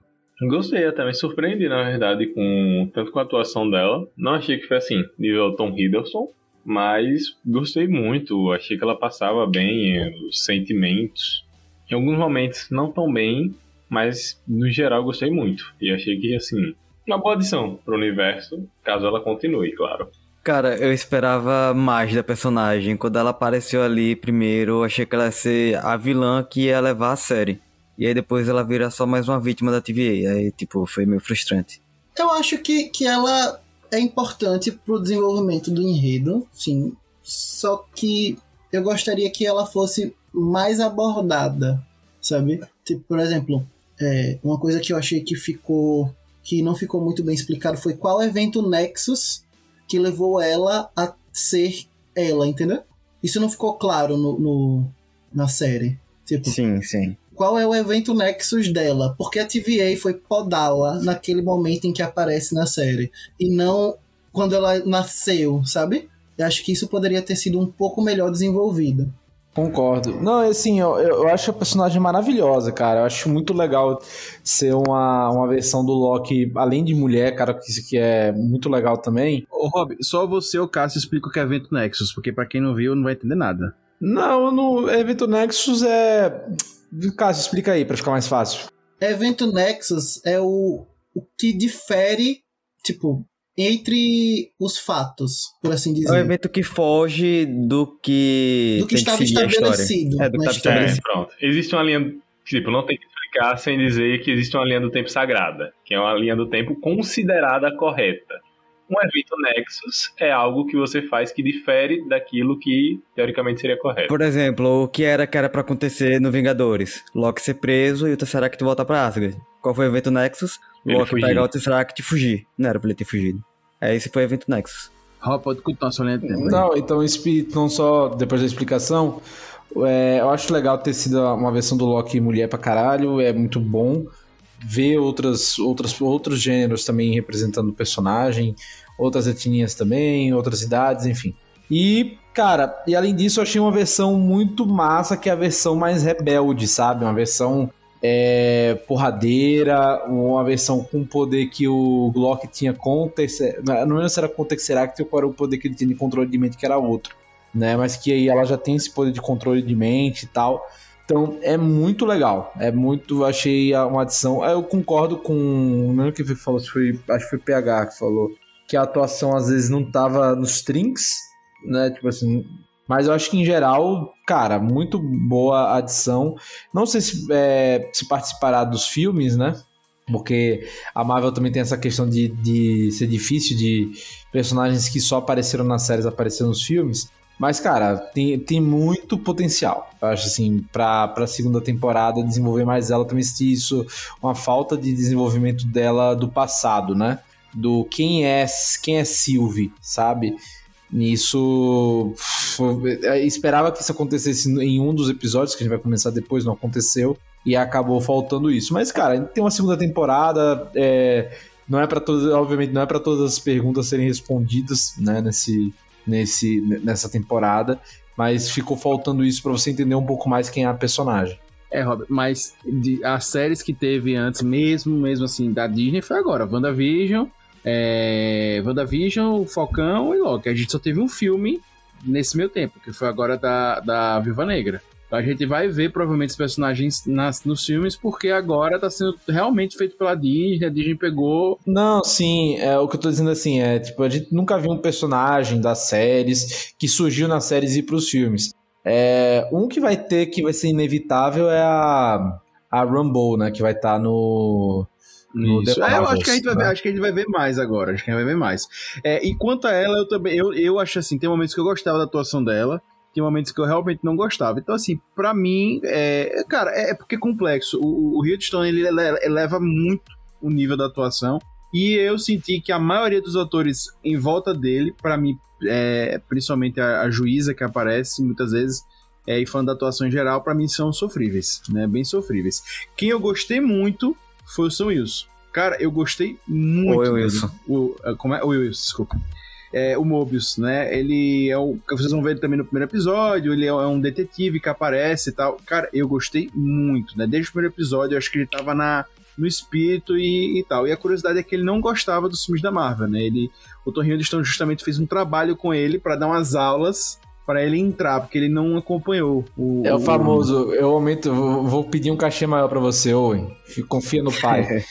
Gostei, até me surpreendi, na verdade, com tanto com a atuação dela. Não achei que foi assim, nível Tom Hiddleston, mas gostei muito. Achei que ela passava bem eh, os sentimentos. Em alguns momentos não tão bem, mas no geral gostei muito. E achei que, assim, uma boa adição pro universo, caso ela continue, claro. Cara, eu esperava mais da personagem. Quando ela apareceu ali primeiro, eu achei que ela ia ser a vilã que ia levar a série. E aí depois ela vira só mais uma vítima da TVA. Aí, tipo, foi meio frustrante. Eu acho que, que ela é importante pro desenvolvimento do enredo, sim. Só que eu gostaria que ela fosse mais abordada, sabe? Tipo, por exemplo, é, uma coisa que eu achei que ficou que não ficou muito bem explicado foi qual evento Nexus que levou ela a ser ela, entendeu? Isso não ficou claro no, no na série. Tipo, Sim, sim. qual é o evento Nexus dela? Porque a TVA foi podá-la naquele momento em que aparece na série. E não quando ela nasceu, sabe? Eu acho que isso poderia ter sido um pouco melhor desenvolvido. Concordo. Não, assim, eu, eu acho a personagem maravilhosa, cara. Eu acho muito legal ser uma, uma versão do Loki, além de mulher, cara, que isso que é muito legal também. Ô, Rob, só você ou Cássio explica o que é evento Nexus, porque pra quem não viu, não vai entender nada. Não, no evento Nexus é. Cássio, explica aí pra ficar mais fácil. Evento Nexus é o, o que difere, tipo, entre os fatos, por assim É um dizer. evento que foge do que. Do que estava estabelecido É, do que estava história. É, estabelecido. pronto. Existe uma linha. Tipo, não tem que explicar sem dizer que existe uma linha do tempo sagrada, que é uma linha do tempo considerada correta. Um evento Nexus é algo que você faz que difere daquilo que teoricamente seria correto. Por exemplo, o que era que era pra acontecer no Vingadores? Loki ser preso e o Tesseract voltar pra Asgard. Qual foi o evento Nexus? Loki pegar o Tesseract e fugir. Não era pra ele ter fugido. É, esse foi o evento Nexus. Rob, pode continuar sua linha de tempo. aí. Não, então, expi- não só depois da explicação, é, eu acho legal ter sido uma versão do Loki mulher pra caralho, é muito bom ver outras, outras, outros gêneros também representando o personagem, outras etnias também, outras idades, enfim. E, cara, e além disso, eu achei uma versão muito massa, que é a versão mais rebelde, sabe? Uma versão é, porradeira, uma versão com poder que o Glock tinha com o Tesseract. Não lembro se era com o Tesseract ou qual era o poder que ele tinha de controle de mente, que era outro. Né? Mas que aí ela já tem esse poder de controle de mente e tal. Então é muito legal. É muito. Achei uma adição. Eu concordo com. Não lembro que falou, se foi, acho que foi PH que falou. Que a atuação às vezes não tava nos trinks, né? Tipo assim. Mas eu acho que em geral, cara, muito boa adição. Não sei se, é, se participará dos filmes, né? Porque a Marvel também tem essa questão de, de ser difícil de personagens que só apareceram nas séries aparecer nos filmes. Mas, cara, tem, tem muito potencial. Eu acho assim, pra, pra segunda temporada desenvolver mais ela, também senti isso, uma falta de desenvolvimento dela do passado, né? Do quem é, quem é Sylvie, sabe? Nisso. Foi- eu esperava que isso acontecesse em um dos episódios, que a gente vai começar depois, não aconteceu. E acabou faltando isso. Mas, cara, tem uma segunda temporada. é, não é para todas. Obviamente, não é para todas as perguntas serem respondidas, né? Nesse, nesse, nessa temporada. Mas ficou faltando isso pra você entender um pouco mais quem é a personagem. É, Rob, mas de- as séries que teve antes, mesmo, mesmo assim, da Disney, foi agora. WandaVision, é, WandaVision, o Falcão e Loki. A gente só teve um filme nesse meio tempo, que foi agora da, da Viva Negra. Então a gente vai ver provavelmente os personagens nas, nos filmes, porque agora tá sendo realmente feito pela Disney. A Disney pegou. Não, sim, é, o que eu tô dizendo assim é, tipo, a gente nunca viu um personagem das séries que surgiu nas séries e pros filmes. É, um que vai ter, que vai ser inevitável é a, a Rumble, né, que vai estar no... no Isso. É, eu acho que, a gente vai ver, né? acho que a gente vai ver mais agora. Acho que a gente vai ver mais. É, e quanto a ela, eu também. Eu, eu acho assim, tem momentos que eu gostava da atuação dela. Tem momentos que eu realmente não gostava. Então, assim, pra mim, é, cara, é, é porque é complexo. O, o Hiddleston, ele ele- eleva muito o nível da atuação. E eu senti que a maioria dos atores em volta dele, pra mim, é, principalmente a, a juíza que aparece muitas vezes, é, e fã da atuação em geral, pra mim são sofríveis, né? Bem sofríveis. Quem eu gostei muito foi o Sam Wilson. Cara, eu gostei muito. Oi, dele. Wilson. O, ah, como é? O Wilson, desculpa. É, o Mobius, né? Ele é o. Vocês vão ver ele também no primeiro episódio. Ele é é um detetive que aparece e tal. Cara, eu gostei muito, né? Desde o primeiro episódio, eu acho que ele tava na, no espírito e, e tal. E a curiosidade é que ele não gostava dos filmes da Marvel, né? Ele, o Tom Hiddleston justamente fez um trabalho com ele para dar umas aulas para ele entrar, porque ele não acompanhou o. É o famoso, eu aumento, vou- vou pedir um cachê maior pra você, Owen. Confia no pai.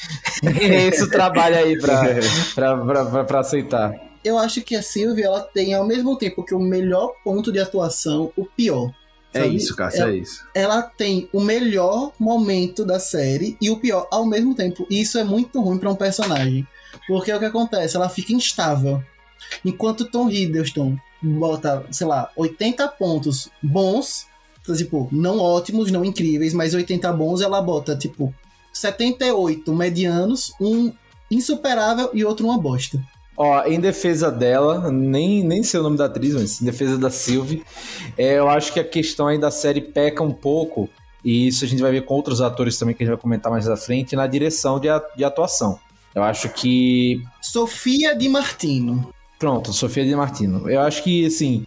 Esse trabalho aí pra, pra, pra, pra, pra aceitar. Eu acho que a Sylvie, ela tem ao mesmo tempo que o melhor ponto de atuação, o pior. É sabe? isso, Cássio, ela, é isso. ela tem o melhor momento da série e o pior ao mesmo tempo. E isso é muito ruim pra um personagem. Porque é o que acontece, ela fica instável. Enquanto Tom Hiddleston bota, sei lá, 80 pontos bons, tipo, não ótimos, não incríveis, mas 80 bons, ela bota, tipo, 78 medianos, um insuperável e outro uma bosta. Ó, em defesa dela, nem, nem sei o nome da atriz, mas em defesa da Sylvie, é, eu acho que a questão aí da série peca um pouco, e isso a gente vai ver com outros atores também que a gente vai comentar mais à frente, na direção de, de atuação. Eu acho que. Sofia Di Martino. Pronto, Sofia Di Martino. Eu acho que, assim,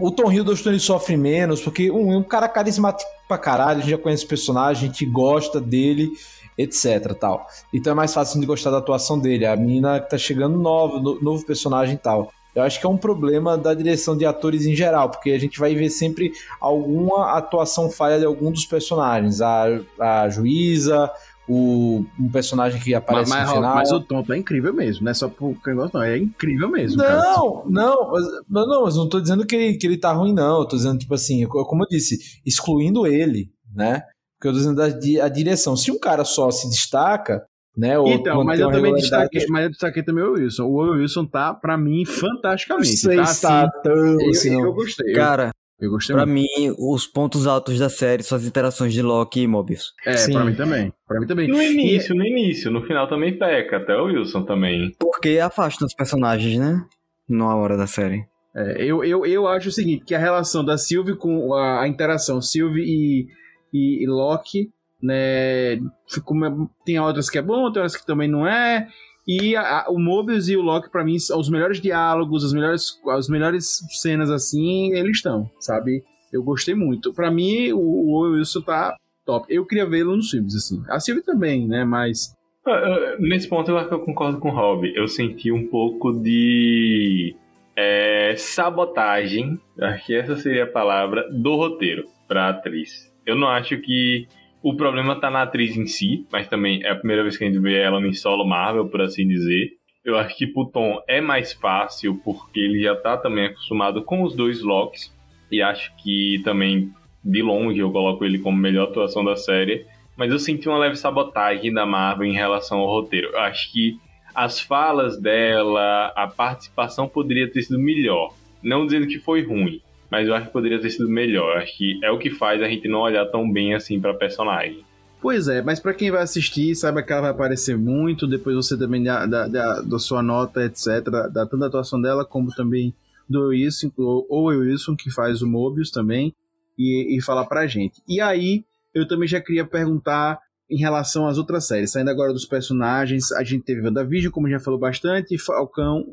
o Tom Hiddleston ele sofre menos, porque um, um cara carismático pra caralho, a gente já conhece o personagem, a gente gosta dele etc tal. Então é mais fácil de gostar da atuação dele. A menina tá chegando nova, no, novo personagem e tal. Eu acho que é um problema da direção de atores em geral, porque a gente vai ver sempre alguma atuação falha de algum dos personagens. A, a juíza, o, um personagem que aparece mas, no final. Mas o Tom tá incrível mesmo, não é só por negócio, não. É incrível mesmo. Não, cara. não, mas, não, mas não tô dizendo que ele, que ele tá ruim, não. Eu tô dizendo, tipo assim, como eu disse, excluindo ele, né? Porque eu tô dizendo a, a direção. Se um cara só se destaca, né? Ou então, mas eu também destaquei, mas eu destaquei também o Wilson. O Wilson tá, pra mim, fantasticamente. Tá, está assim, tão eu, assim, eu, gostei. Cara, eu gostei pra muito. mim, os pontos altos da série são as interações de Loki e Mobius. É, Sim. pra mim também. Pra mim também. No E- início, no início, no final também peca, até o Wilson também. Porque afastam os personagens, né? Na hora da série. É, eu, eu, eu acho o seguinte, que a relação da Sylvie com a, a interação Sylvie e, e, e Loki, né, ficou, tem outras que é bom, tem outras que também não é, e a- a- o Mobius e o Loki, pra mim, são os melhores diálogos, as melhores, as melhores cenas, assim, eles estão, sabe? Eu gostei muito. Pra mim, o, o Wilson tá top. Eu queria vê-lo nos filmes, assim. A Sylvie também, né, mas... Ah, ah, Nesse ponto eu acho que eu concordo com o Rob. Eu senti um pouco de é, sabotagem, acho que essa seria a palavra, do roteiro pra atriz. Eu não acho que o problema tá na atriz em si, mas também é a primeira vez que a gente vê ela em solo Marvel, por assim dizer. Eu acho que pro Tom é mais fácil, porque ele já tá também acostumado com os dois Locks. E acho que também, de longe, eu coloco ele como melhor atuação da série mas eu senti uma leve sabotagem da Marvel em relação ao roteiro. Eu acho que as falas dela, a participação poderia ter sido melhor. Não dizendo que foi ruim, mas eu acho que poderia ter sido melhor. Acho que é o que faz a gente não olhar tão bem assim pra personagem. Pois é, mas pra quem vai assistir, saiba que ela vai aparecer muito, depois você também dá, dá, dá, dá sua nota, etc, da tanto da atuação dela, como também do Wilson, ou o Wilson, que faz o Mobius também, e, e falar pra gente. E aí, eu também já queria perguntar em relação às outras séries, saindo agora dos personagens, a gente teve WandaVision, como já falou bastante, Falcão,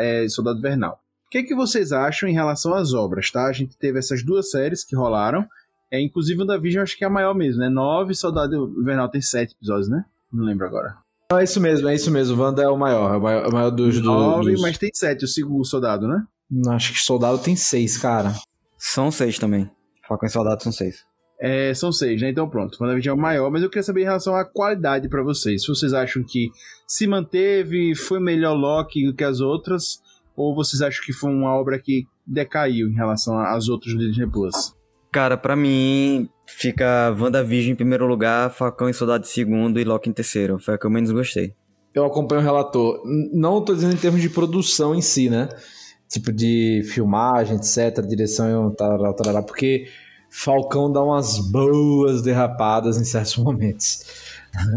é, Soldado Invernal. O que, é que vocês acham em relação às obras, tá? A gente teve essas duas séries que rolaram, é, inclusive o WandaVision acho que é a maior mesmo, né? Nove, Soldado Invernal tem sete episódios, né? Não lembro agora. Não, é isso mesmo, é isso mesmo. O Wanda é o maior, é o maior, é o maior dos, do- Nove, dos... mas tem sete, o segundo Soldado, né? Acho que Soldado tem seis, cara. São seis também. Falcão e Soldado são seis. É, são seis, né? Então pronto, o WandaVision é o maior, mas eu queria saber em relação à qualidade pra vocês. Se vocês acham que se manteve, foi melhor Loki do que as outras, ou vocês acham que foi uma obra que decaiu em relação às outras do Disney Plus? Cara, pra mim, fica WandaVision em primeiro lugar, Falcão e Soldado em segundo e Loki em terceiro. Foi a que eu menos gostei. Eu acompanho o relator. Não tô dizendo em termos de produção em si, né? Tipo de filmagem, etc, direção, tarará, tarará, porque Falcão dá umas boas derrapadas em certos momentos,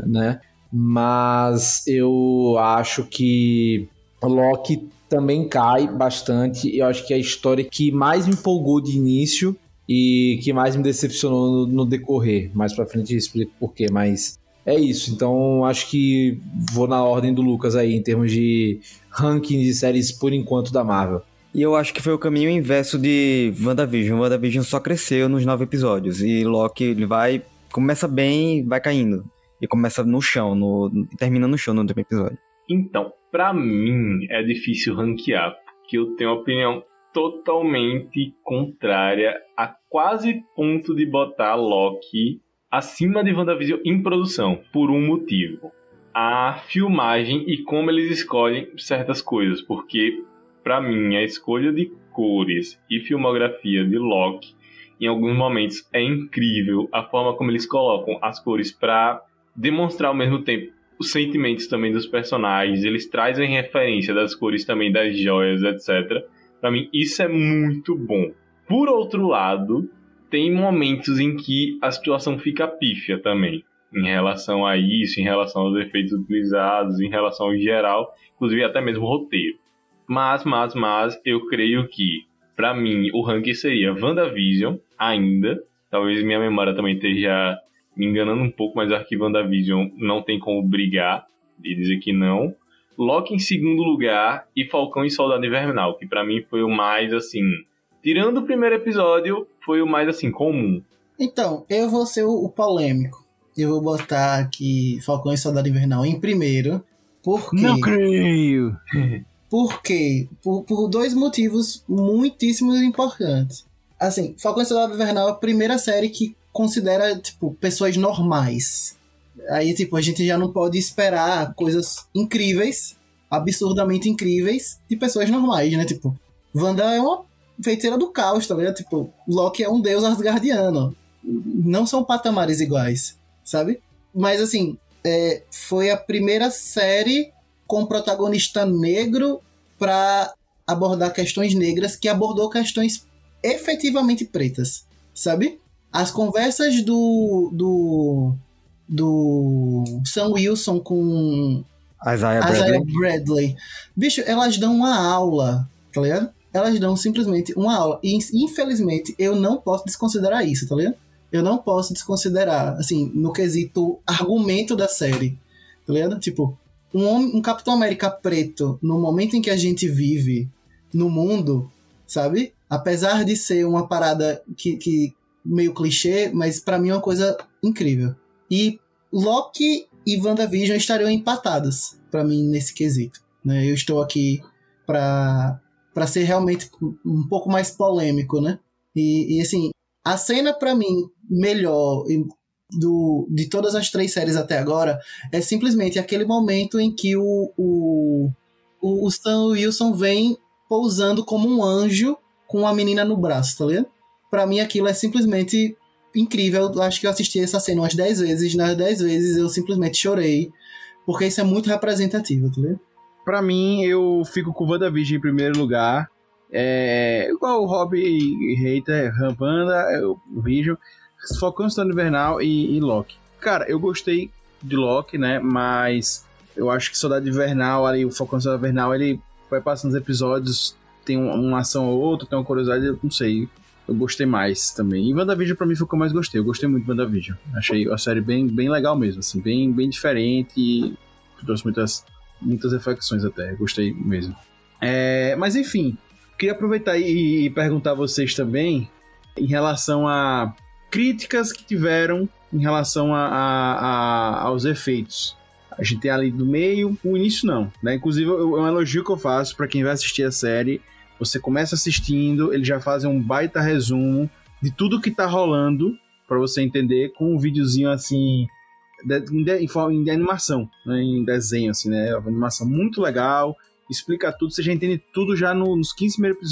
né? Mas eu acho que Loki também cai bastante. e Eu acho que é a história que mais me empolgou de início e que mais me decepcionou no, no decorrer. Mais pra frente eu explico por quê, mas é isso. Então acho que vou na ordem do Lucas aí, em termos de ranking de séries por enquanto da Marvel. E eu acho que foi o caminho inverso de WandaVision. WandaVision só cresceu nos nove episódios. E Loki, ele vai. Começa bem e vai caindo. E começa no chão, no, termina no chão no último episódio. Então, pra mim é difícil ranquear, porque eu tenho uma opinião totalmente contrária a quase ponto de botar Loki acima de WandaVision em produção, por um motivo. A filmagem e como eles escolhem certas coisas, porque pra mim a escolha de cores e filmografia de Loki em alguns momentos é incrível a forma como eles colocam as cores pra demonstrar ao mesmo tempo os sentimentos também dos personagens, eles trazem referência das cores também das joias, etc. Pra mim, isso é muito bom. Por outro lado, tem momentos em que a situação fica pífia também. em relação a isso, em relação aos efeitos utilizados, em relação ao geral, inclusive até mesmo o roteiro. Mas, mas, mas, eu creio que, para mim, o ranking seria WandaVision, ainda. Talvez minha memória também esteja me enganando um pouco, mas acho que WandaVision não tem como brigar e dizer que não. Loki em segundo lugar e Falcão e Soldado Invernal, que para mim foi o mais assim. Tirando o primeiro episódio, foi o mais assim, comum. Então, eu vou ser o, o polêmico. Eu vou botar aqui Falcão e Soldado Invernal em primeiro. Por quê? Não creio. Por quê? Por, por dois motivos muitíssimo importantes. Assim, Falcão e Soldado Invernal é a primeira série que considera, tipo, pessoas normais. Aí, tipo, a gente já não pode esperar coisas incríveis, absurdamente incríveis, de pessoas normais, né? Tipo, Wanda é uma feiticeira do caos, tá? Tipo, Loki é um deus asgardiano. Não são patamares iguais, sabe? Mas, assim, é, foi a primeira série com protagonista negro para abordar questões negras que abordou questões efetivamente pretas, sabe? As conversas do, do do Sam Wilson com Isaiah Isaiah Bradley. Bradley. Bicho, elas dão uma aula, tá ligado? Elas dão simplesmente uma aula. E infelizmente eu não posso desconsiderar isso, tá ligado? Eu não posso desconsiderar, assim, no quesito argumento da série, tá ligado? Tipo, um, homem, um Capitão América preto, no momento em que a gente vive no mundo, sabe? Apesar de ser uma parada que, que meio clichê, mas para mim é uma coisa incrível. E Loki e WandaVision estariam empatados para mim nesse quesito. Né? Eu estou aqui para para ser realmente um pouco mais polêmico, né? E, e assim, a cena para mim melhor do, de todas as três séries até agora é simplesmente aquele momento em que o, o, o Stan Wilson vem pousando como um anjo com a menina no braço, tá ligado? Pra mim aquilo é simplesmente incrível. Eu acho que eu assisti essa cena umas 10 vezes. Nas 10 vezes eu simplesmente chorei. Porque isso é muito representativo, tá vendo? Pra mim, eu fico com WandaVision em primeiro lugar. É, igual o Hobby Hater, Rampanda, é o Vision, Falcão Estado Invernal e, e Loki. Cara, eu gostei de Loki, né? Mas eu acho que Soldado Invernal, ali, o Falcão Estado Invernal, ele vai passando os episódios, tem uma, ação ou outra, tem uma curiosidade, eu não sei. Eu gostei mais também. E WandaVision pra mim foi o que eu mais gostei. Eu gostei muito de WandaVision. Achei a série bem, bem legal mesmo, assim, bem, bem diferente e trouxe muitas, muitas reflexões até. Gostei mesmo. É, mas enfim, queria aproveitar e, e perguntar a vocês também em relação a críticas que tiveram em relação a, a, a, aos efeitos. A gente tem ali do meio, o início não, né? Inclusive, é um elogio que eu faço para quem vai assistir a série. Você começa assistindo, eles já fazem um baita resumo de tudo que tá rolando para você entender com um videozinho assim de, de, em, em animação, né? em desenho assim, né? Uma animação muito legal, explica tudo, você já entende tudo já no- nos 15 primeiros,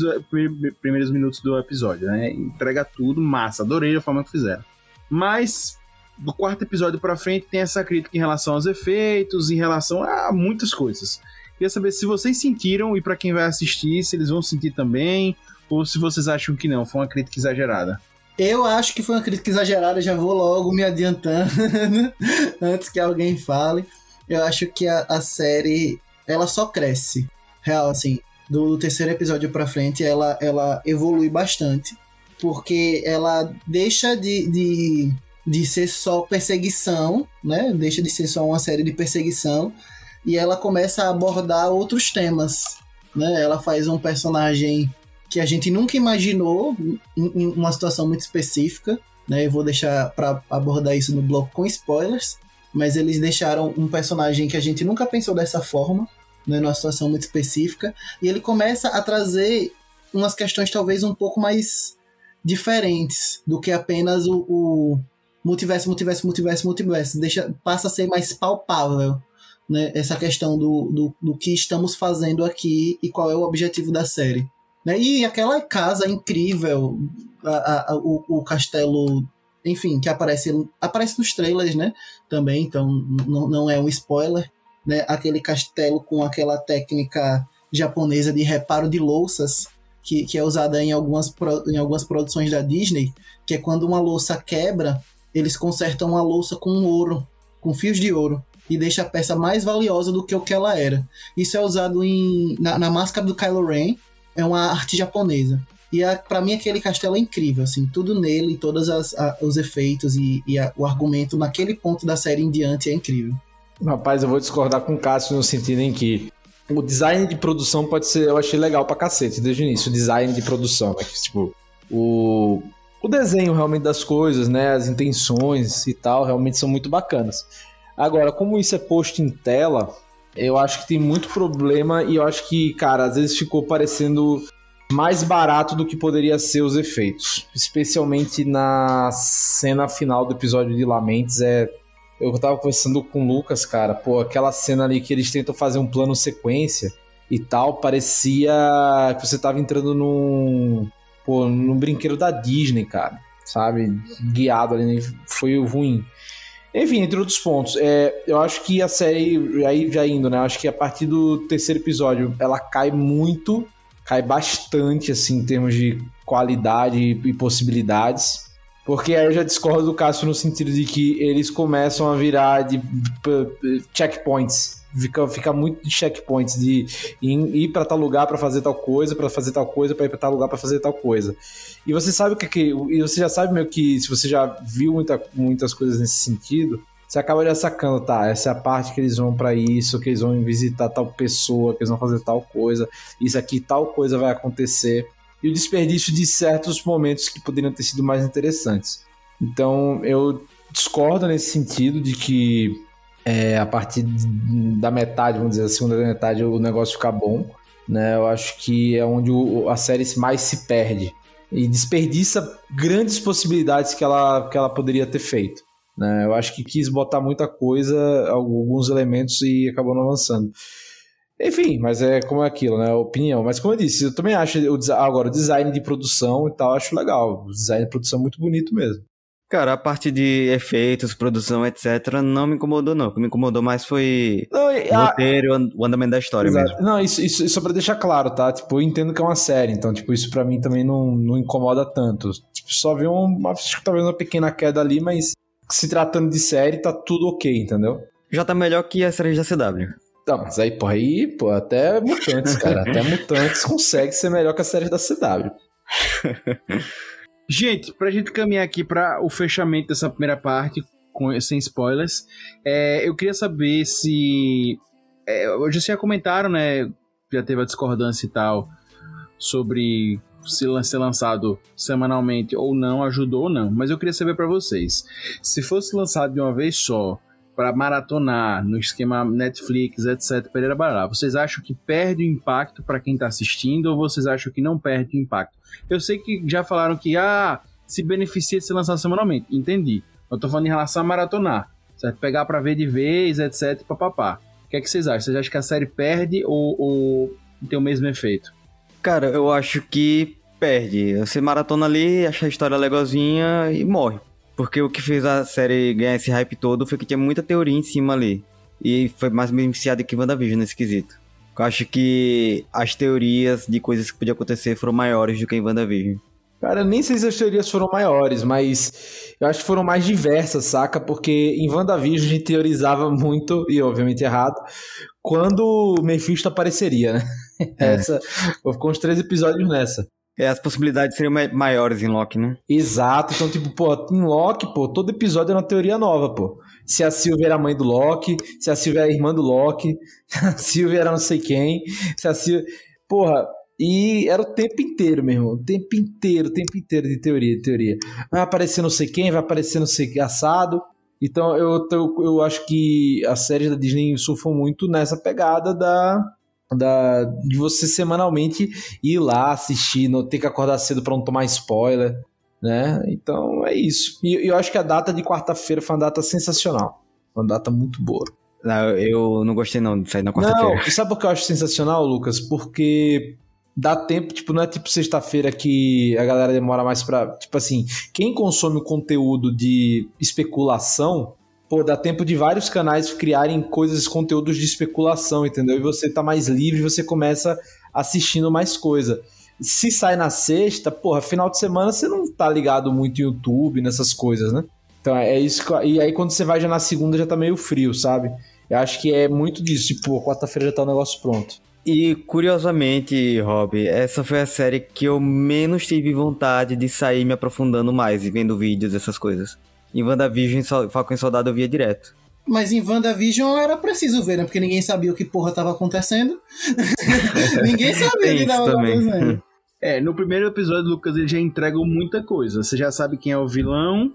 primeiros minutos do episódio, né? Entrega tudo, massa, adorei a forma que fizeram. Mas do quarto episódio pra frente tem essa crítica em relação aos efeitos, em relação a muitas coisas. Queria saber se vocês sentiram e pra quem vai assistir, se eles vão sentir também, ou se vocês acham que não, foi uma crítica exagerada. Eu acho que foi uma crítica exagerada, já vou logo me adiantando antes que alguém fale. Eu acho que a, a série ela só cresce. Real, assim, do, do terceiro episódio pra frente, ela, ela evolui bastante. Porque ela deixa de, de, de ser só perseguição, né? Deixa de ser só uma série de perseguição. E ela começa a abordar outros temas. Né? Ela faz um personagem que a gente nunca imaginou em, uma situação muito específica, né? Eu vou deixar para abordar isso no bloco com spoilers, mas eles deixaram um personagem que a gente nunca pensou dessa forma, né? Numa situação muito específica, e ele começa a trazer umas questões talvez um pouco mais diferentes do que apenas o, o multiverso, multiverso, multiverso, multiverso. Deixa, passa a ser mais palpável. Né, essa questão do, do, do que estamos fazendo aqui e qual é o objetivo da série. Né? E aquela casa incrível, a- a- o, o castelo, enfim, que aparece, aparece nos trailers, né? Também, então não, não é um spoiler. Né? Aquele castelo com aquela técnica japonesa de reparo de louças, que, que é usada em algumas, em algumas produções da Disney, que é quando uma louça quebra, eles consertam uma louça com ouro, com fios de ouro, e deixa a peça mais valiosa do que o que ela era. Isso é usado em, na, na máscara do Kylo Ren, é uma arte japonesa. E para mim aquele castelo é incrível, assim, tudo nele, todos as, a, os efeitos e, e a, o argumento naquele ponto da série em diante é incrível. Rapaz, eu vou discordar com o Cássio no sentido em que o design de produção pode ser, eu achei legal pra cacete desde o início, o design de produção, né? Tipo, o, o desenho realmente das coisas, né? As intenções e tal, realmente são muito bacanas. Agora, como isso é posto em tela, eu acho que tem muito problema e eu acho que, cara, às vezes ficou parecendo mais barato do que poderia ser os efeitos. Especialmente na cena final do episódio de Lamentes. É, eu tava conversando com o Lucas, cara, pô, aquela cena ali que eles tentam fazer um plano sequência e tal, parecia que você tava entrando num, pô, num brinquedo da Disney, cara, sabe? Guiado ali, foi ruim. Enfim, entre outros pontos, é, eu acho que a série, aí já indo, né? Acho que a partir do terceiro episódio ela cai muito cai bastante, assim, em termos de qualidade e possibilidades. Porque aí eu já discordo do Cássio no sentido de que eles começam a virar de checkpoints. Fica, fica muito de checkpoints, de ir, para tal lugar para fazer tal coisa, para fazer tal coisa, para ir para tal lugar para fazer tal coisa. E você sabe que, que. E você já sabe meio que, se você já viu muita, muitas coisas nesse sentido, você acaba já sacando, tá? Essa é a parte que eles vão para isso, que eles vão visitar tal pessoa, que eles vão fazer tal coisa, isso aqui, tal coisa vai acontecer. E o desperdício de certos momentos que poderiam ter sido mais interessantes. Então eu discordo nesse sentido de que é, a partir da metade, vamos dizer, a segunda metade, o negócio fica bom. Né? Eu acho que é onde o, a série mais se perde e desperdiça grandes possibilidades que ela, que ela poderia ter feito. Né? Eu acho que quis botar muita coisa, alguns elementos e acabou não avançando. Enfim, mas é como é aquilo, né? Opinião. Mas como eu disse, eu também acho o, agora o design de produção e tal, acho legal. O design de produção é muito bonito mesmo. Cara, a parte de efeitos, produção, etc., não me incomodou, não. O que me incomodou mais foi não, o a... roteiro, o andamento da história Exato. mesmo. Não, isso, isso, isso pra deixar claro, tá? Tipo, eu entendo que é uma série, então, tipo, isso pra mim também não, não incomoda tanto. Tipo, só vi uma, talvez uma pequena queda ali, mas se tratando de série, tá tudo ok, entendeu? Já tá melhor que a série da CW. Tá, mas aí, pô, aí, pô, até Mutantes, cara. até Mutantes consegue ser melhor que a série da CW. gente, pra gente caminhar aqui para o fechamento dessa primeira parte, com, sem spoilers, é, eu queria saber se. É, já já comentaram, né? Já teve a discordância e tal sobre se ser lançado semanalmente ou não, ajudou ou não. Mas eu queria saber para vocês, se fosse lançado de uma vez só, para maratonar no esquema Netflix, etc, Pereira Bará, vocês acham que perde o impacto para quem tá assistindo ou vocês acham que não perde o impacto? Eu sei que já falaram que ah, se beneficia de ser lançado semanalmente, entendi. Eu tô falando em relação a maratonar, certo? Pegar para ver de vez, etc, papapá. O que é que vocês acham? Vocês acham que a série perde ou, ou tem o mesmo efeito? Cara, eu acho que perde. Você maratona ali, acha a história legalzinha e morre. Porque o que fez a série ganhar esse hype todo foi que tinha muita teoria em cima ali. E foi mais beneficiado que WandaVision nesse quesito. Eu acho que as teorias de coisas que podiam acontecer foram maiores do que em WandaVision. Cara, nem sei se as teorias foram maiores, mas eu acho que foram mais diversas, saca? Porque em WandaVision a gente teorizava muito, e obviamente errado, quando o Mephisto apareceria, né? É. Essa, ficou uns três episódios nessa. É, as possibilidades seriam maiores em Loki, né? Exato. Então, tipo, pô, em Loki, pô, todo episódio é uma teoria nova, pô. Se a Sylvia era a mãe do Loki, se a Sylvia era a irmã do Loki, se a Sylvia era não sei quem, se a Sylvia... Porra, e era o tempo inteiro, meu irmão. O tempo inteiro, o tempo inteiro de teoria, de teoria. Vai aparecer não sei quem, vai aparecer não sei que assado. Então eu, eu, eu acho que a série da Disney surfam muito nessa pegada da da, de você semanalmente ir lá assistir, não ter que acordar cedo para não tomar spoiler, né? Então é isso. E eu acho que a data de quarta-feira foi uma data sensacional. Uma data muito boa. Não, eu não gostei não de sair na quarta-feira. Não, sabe por que eu acho sensacional, Lucas? Porque dá tempo, tipo, não é tipo sexta-feira que a galera demora mais pra. Tipo assim, quem consome o conteúdo de especulação pô, dá tempo de vários canais criarem coisas, conteúdos de especulação, entendeu? E você tá mais livre, você começa assistindo mais coisa. Se sai na sexta, porra, final de semana você não tá ligado muito no YouTube, nessas coisas, né? Então é isso. que E aí quando você vai já na segunda já tá meio frio, sabe? Eu acho que é muito disso. Tipo, quarta-feira já tá o negócio pronto. E curiosamente, Rob, essa foi a série que eu menos tive vontade de sair me aprofundando mais e vendo vídeos, essas coisas. Em WandaVision e Falcão e Soldado eu via direto. Mas em WandaVision era preciso ver, né? Porque ninguém sabia o que porra tava acontecendo. ninguém sabia o que tava acontecendo. É, no primeiro episódio, Lucas, ele já entrega muita coisa. Você já sabe quem é o vilão.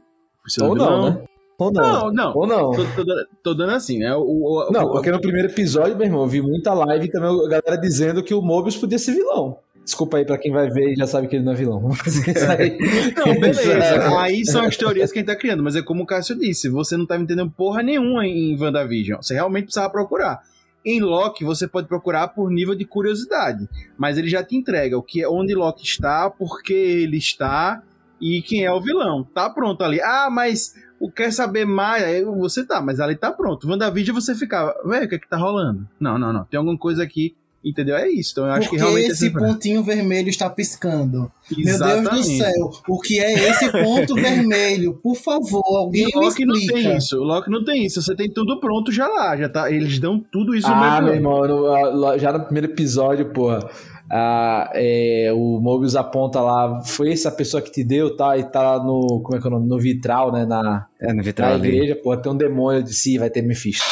o seu Ou vilão. não, né? Ou não. Não, não. Ou não. Tô, tô dando- tô dando assim, né? O, o- Não, o- porque no primeiro episódio, meu irmão, eu vi muita live e também a galera dizendo que o Mobius podia ser vilão. Desculpa aí pra quem vai ver e já sabe que ele não é vilão. Mas isso aí- Não, beleza. É. Aí são as teorias que a gente tá criando, mas é como o Cássio disse, você não tava entendendo porra nenhuma em WandaVision. Você realmente precisava procurar. Em Loki, você pode procurar por nível de curiosidade, mas ele já te entrega o que é onde Loki está, por que ele está e quem é o vilão. Tá pronto ali. Ah, mas o quer saber mais? Aí você tá, mas ali tá pronto. WandaVision você ficava, velho, o que é que tá rolando? Não, não, não. Tem alguma coisa aqui, entendeu? É isso. Então eu acho Porque que realmente esse essa- pontinho vermelho está piscando. Meu Deus do Exatamente. céu, o que é esse ponto vermelho? Por favor, alguém E me Loki não explica. tem isso. Loki não tem isso. Você tem tudo pronto já lá. Já tá, eles dão tudo isso Ah, no meu irmão, no- lá- já no primeiro episódio, porra, ah, é, o Mobius aponta lá, foi essa pessoa que te deu, tá? E tá lá no, como é que é o nome? No vitral, né? Na, É, no na vitral ali. igreja, porra, tem um demônio de si, vai ter Mephisto.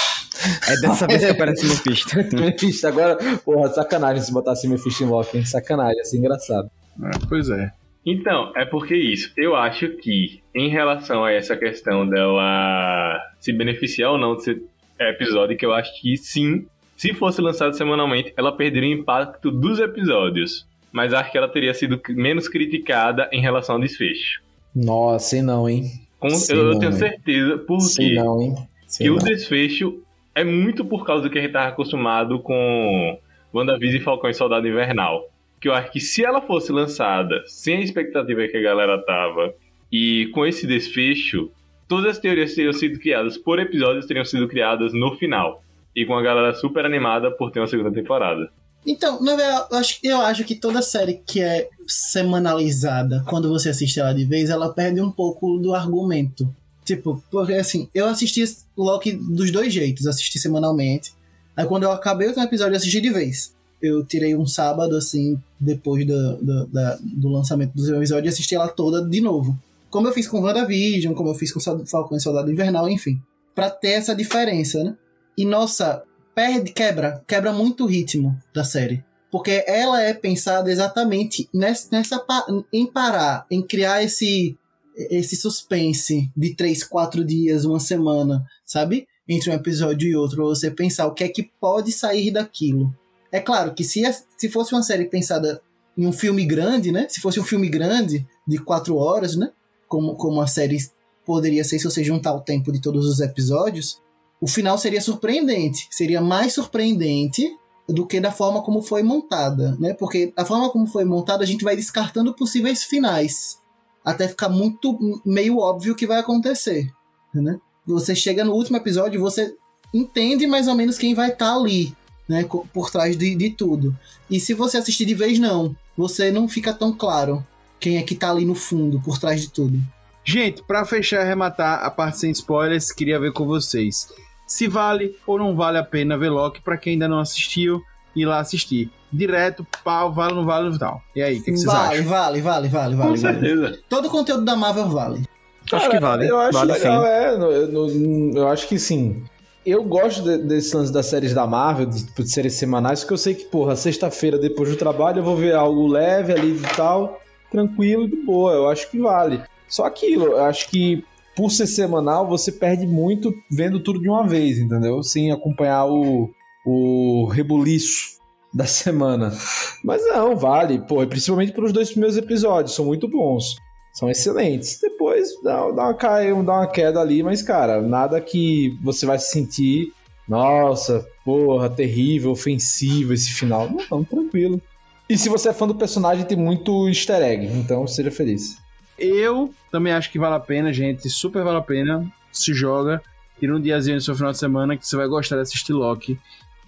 É dessa vez que aparece no Mephisto. Mephisto, agora, porra, sacanagem se botasse Mephisto em Loki, hein? Sacanagem, assim, engraçado. É, pois é. Então, é porque isso. Eu acho que, em relação a essa questão dela se beneficiar ou não desse episódio, que eu acho que sim, se fosse lançado semanalmente, ela perderia o impacto dos episódios. Mas acho que ela teria sido menos criticada em relação ao desfecho. Nossa, sei não, hein? Com- eu, não, tenho hein? certeza, Sei porque não, hein? Sei que o não. desfecho é muito por causa do que a gente tava acostumado com WandaVision e Falcão e Soldado Invernal. Que eu acho que se ela fosse lançada sem a expectativa que a galera tava e com esse desfecho, todas as teorias teriam sido criadas por episódios teriam sido criadas no final. E com a galera super animada por ter uma segunda temporada. Então, na verdade, eu acho, eu acho que toda série que é semanalizada, quando você assiste ela de vez, ela perde um pouco do argumento. Tipo, porque assim, eu assisti Loki dos dois jeitos, assisti semanalmente. Aí quando eu acabei o episódio, eu assisti de vez. Eu tirei um sábado, assim, depois do, do, da- do lançamento do episódio e assisti ela toda de novo. Como eu fiz com WandaVision, como eu fiz com Falcão e Soldado Invernal, enfim. Pra ter essa diferença, né? E nossa, perde, quebra, quebra muito o ritmo da série. Porque ela é pensada exatamente nessa, nessa em parar, em criar esse esse suspense de três, quatro dias, uma semana, sabe? Entre um episódio e outro, você pensar o que é que pode sair daquilo. É claro que se, se fosse uma série pensada em um filme grande, né? Se fosse um filme grande de quatro horas, né? Como, como a série poderia ser se você juntar o tempo de todos os episódios, o final seria surpreendente. Seria mais surpreendente do que da forma como foi montada, né? Porque a forma como foi montada, a gente vai descartando possíveis finais. Até ficar muito meio óbvio o que vai acontecer, né? Você chega no último episódio você entende mais ou menos quem vai estar ali, né? Por trás de, de tudo. E se você assistir de vez, não. Você não fica tão claro quem é que tá ali no fundo, por trás de tudo. Gente, pra fechar e arrematar a parte sem spoilers, queria ver com vocês se vale ou não vale a pena ver Loki pra quem ainda não assistiu ir lá assistir. Direto, pau, vale ou não vale e tal. E aí, o que, que vocês vale, acham? vale, vale, vale, Com vale, vale. certeza. Todo o conteúdo da Marvel vale. Acho que vale. Eu acho vale legal, sim. é. no- no- eu acho que sim. Eu gosto de- desse lance das séries da Marvel, de, tipo, de séries semanais, porque eu sei que, porra, sexta-feira depois do trabalho eu vou ver algo leve ali e tal, tranquilo, de boa. Eu acho que vale. Só aquilo, eu acho que por ser semanal, você perde muito vendo tudo de uma vez, entendeu? Sem acompanhar o, o rebuliço da semana. Mas não, vale, pô, principalmente pelos dois primeiros episódios, são muito bons. São excelentes. Depois dá, dá uma caia, dá uma queda ali, mas, cara, nada que você vai se sentir, nossa, porra, terrível, ofensivo esse final. Não, não, tranquilo. E se você é fã do personagem, tem muito easter egg, então seja feliz. Eu também acho que vale a pena, gente. Super vale a pena. Se joga. Tira um diazinho no seu final de semana que você vai gostar de assistir Loki.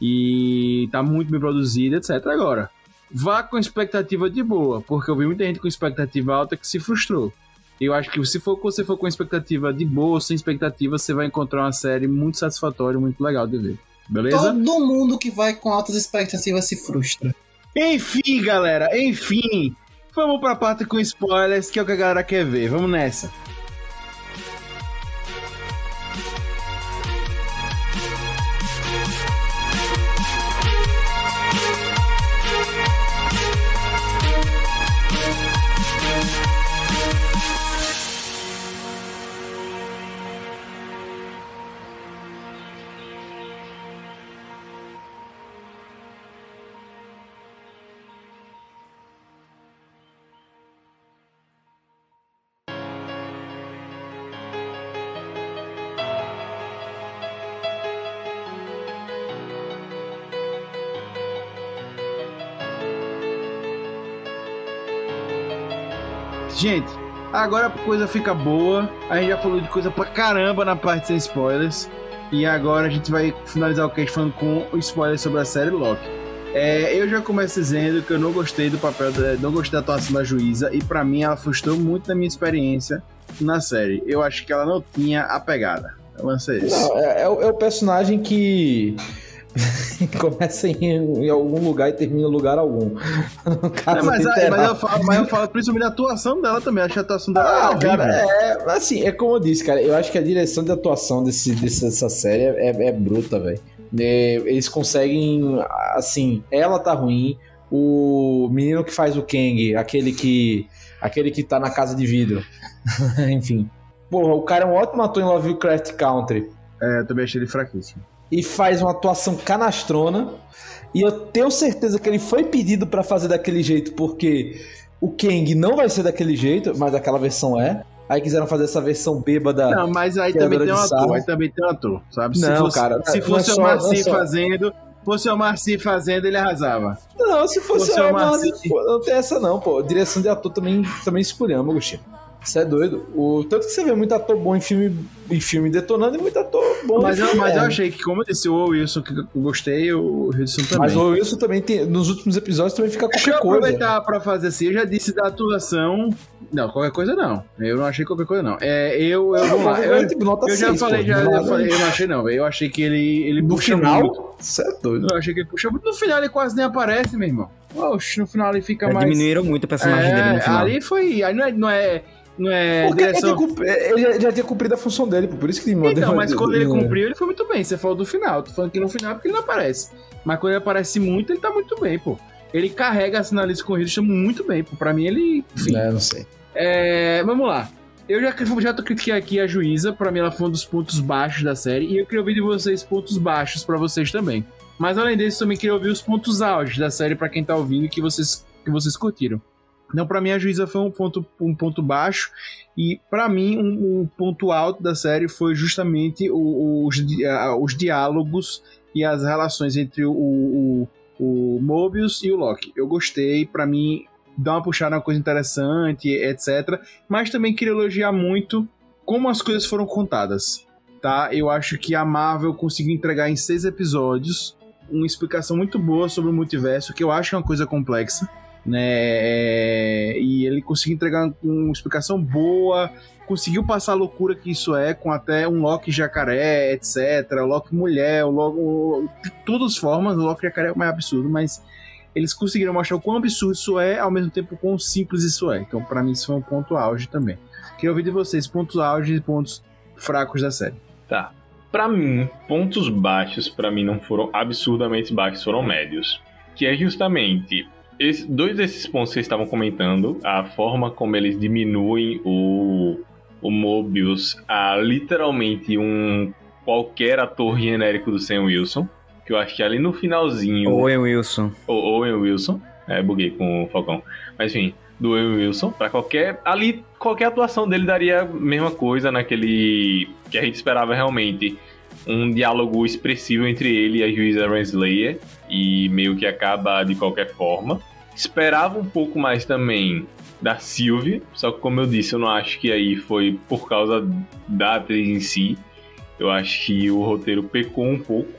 E tá muito bem produzido, etc. Agora, vá com expectativa de boa, porque eu vi muita gente com expectativa alta que se frustrou. Eu acho que se for, você for com expectativa de boa, sem expectativa, você vai encontrar uma série muito satisfatória, muito legal de ver. Beleza? Todo mundo que vai com altas expectativas se frustra. Enfim, galera, enfim. Vamos pra parte com spoilers, que é o que a galera quer ver. Vamos nessa. Gente, agora a coisa fica boa. A gente já falou de coisa pra caramba na parte sem spoilers. E agora a gente vai finalizar o cast falando com spoilers sobre a série Loki. É, eu já começo dizendo que eu não gostei do papel, da, não gostei da atuação da juíza, e para mim ela frustrou muito da minha experiência na série. Eu acho que ela não tinha a pegada. Lancei isso. Não, é, é é o personagem que começa em, em algum lugar e termina em lugar algum. Não, mas, literal. mas eu falo, mas eu falo principalmente da atuação dela também. Acho que a atuação dela Ah, é cara, é, assim, é como eu disse, cara, eu acho que a direção de atuação desse, desse- dessa série é, é bruta, velho. É, eles conseguem, assim, ela tá ruim, o menino que faz o Kang, aquele que aquele que tá na casa de vidro, enfim. Porra, o cara é um ótimo ator em Lovecraft Country É, eu também achei ele fraquíssimo. E faz uma atuação canastrona. E eu tenho certeza que ele foi pedido pra fazer daquele jeito, porque o Kang não vai ser daquele jeito, mas aquela versão é. Aí quiseram fazer essa versão bêbada. Não, mas aí que também é tem um ator, aí também tem um ator, sabe? se Não, fosse, cara, se não fosse é o só- é Marci só- fazendo, fosse o Marci fazendo, ele arrasava. Não, se fosse Você é eu, uma não, não tem essa não, pô. Direção de ator também, também escolhemos, Agostinho. Você é doido. O, tanto que você vê muito ator bom em filme, em filme detonando e muito ator bom Mas, em eu, filme mas eu achei que, como eu disse, o Wilson que eu gostei, o Wilson também. Mas o Wilson também tem. Nos últimos episódios também fica Deixa eu qualquer coisa. aproveitar pra fazer assim, eu já disse da atuação. Não, qualquer coisa não. Eu não achei qualquer coisa não. É, eu, eu, vamos lá. Eu, Eu, tipo, nota eu já seis, falei, pô. já, já Nada. falei, eu não achei não, velho. Eu achei que ele, ele No puxa final, você é doido. Eu achei que ele puxa muito. No final ele quase nem aparece, meu irmão. Oxe, no final ele fica Já mais. diminuíram muito o personagem é, dele no final. Ali foi. Aí não é. Não é, não é Porque ele, direção. cumpri- ele já, já tinha cumprido a função dele, por isso que ele mandou. Então, mas quando ele cumpriu, ele foi muito bem. Você falou do final. Tô falando que no final é porque ele não aparece. Mas quando ele aparece muito, ele tá muito bem, pô. Ele carrega a sinaliza com o Hiddleston muito bem, pô. Pra mim, ele. Enfim. É, não sei. É, vamos lá. Eu já, já critiquei aqui a juíza, pra mim ela foi um dos pontos baixos da série, e eu queria ouvir de vocês pontos baixos pra vocês também. Mas além disso, também queria ouvir os pontos altos da série pra quem tá ouvindo que vocês, que vocês curtiram. Então, pra mim, a juíza foi um ponto, um ponto baixo, e pra mim, um, um ponto alto da série foi justamente os, os diálogos e as relações entre o, o, o Mobius e o Loki. Eu gostei, pra mim, dá uma puxada, uma coisa interessante, etc. Mas também queria elogiar muito como as coisas foram contadas, tá? Eu acho que a Marvel conseguiu entregar em seis episódios uma explicação muito boa sobre o multiverso, que eu acho que é uma coisa complexa, né? E ele conseguiu entregar uma explicação boa, conseguiu passar a loucura que isso é, com até um Loki jacaré, etc. Loki mulher, o Loki. o- De todas as formas, o Loki jacaré é o mais absurdo, mas eles conseguiram mostrar o quão absurdo isso é, ao mesmo tempo quão simples isso é. Então, pra mim, isso foi um ponto auge também. Queria ouvir de vocês pontos auge e pontos fracos da série. Tá. Pra mim, pontos baixos pra mim não foram absurdamente baixos, foram médios. Que é justamente esse- dois desses pontos que vocês estavam comentando, a forma como eles diminuem o, o Mobius a literalmente um qualquer ator genérico do Sam Wilson. Que eu acho que ali no finalzinho. Owen Wilson. O Owen Wilson. É, buguei com o Falcão. Mas enfim, do Owen Wilson. Pra qualquer. Ali, qualquer atuação dele daria a mesma coisa naquele. Que a gente esperava realmente. Um diálogo expressivo entre ele e a juíza Renslayer. E meio que acaba de qualquer forma. Esperava um pouco mais também da Sylvie. Só que, como eu disse, eu não acho que aí foi por causa da atriz em si. Eu acho que o roteiro pecou um pouco.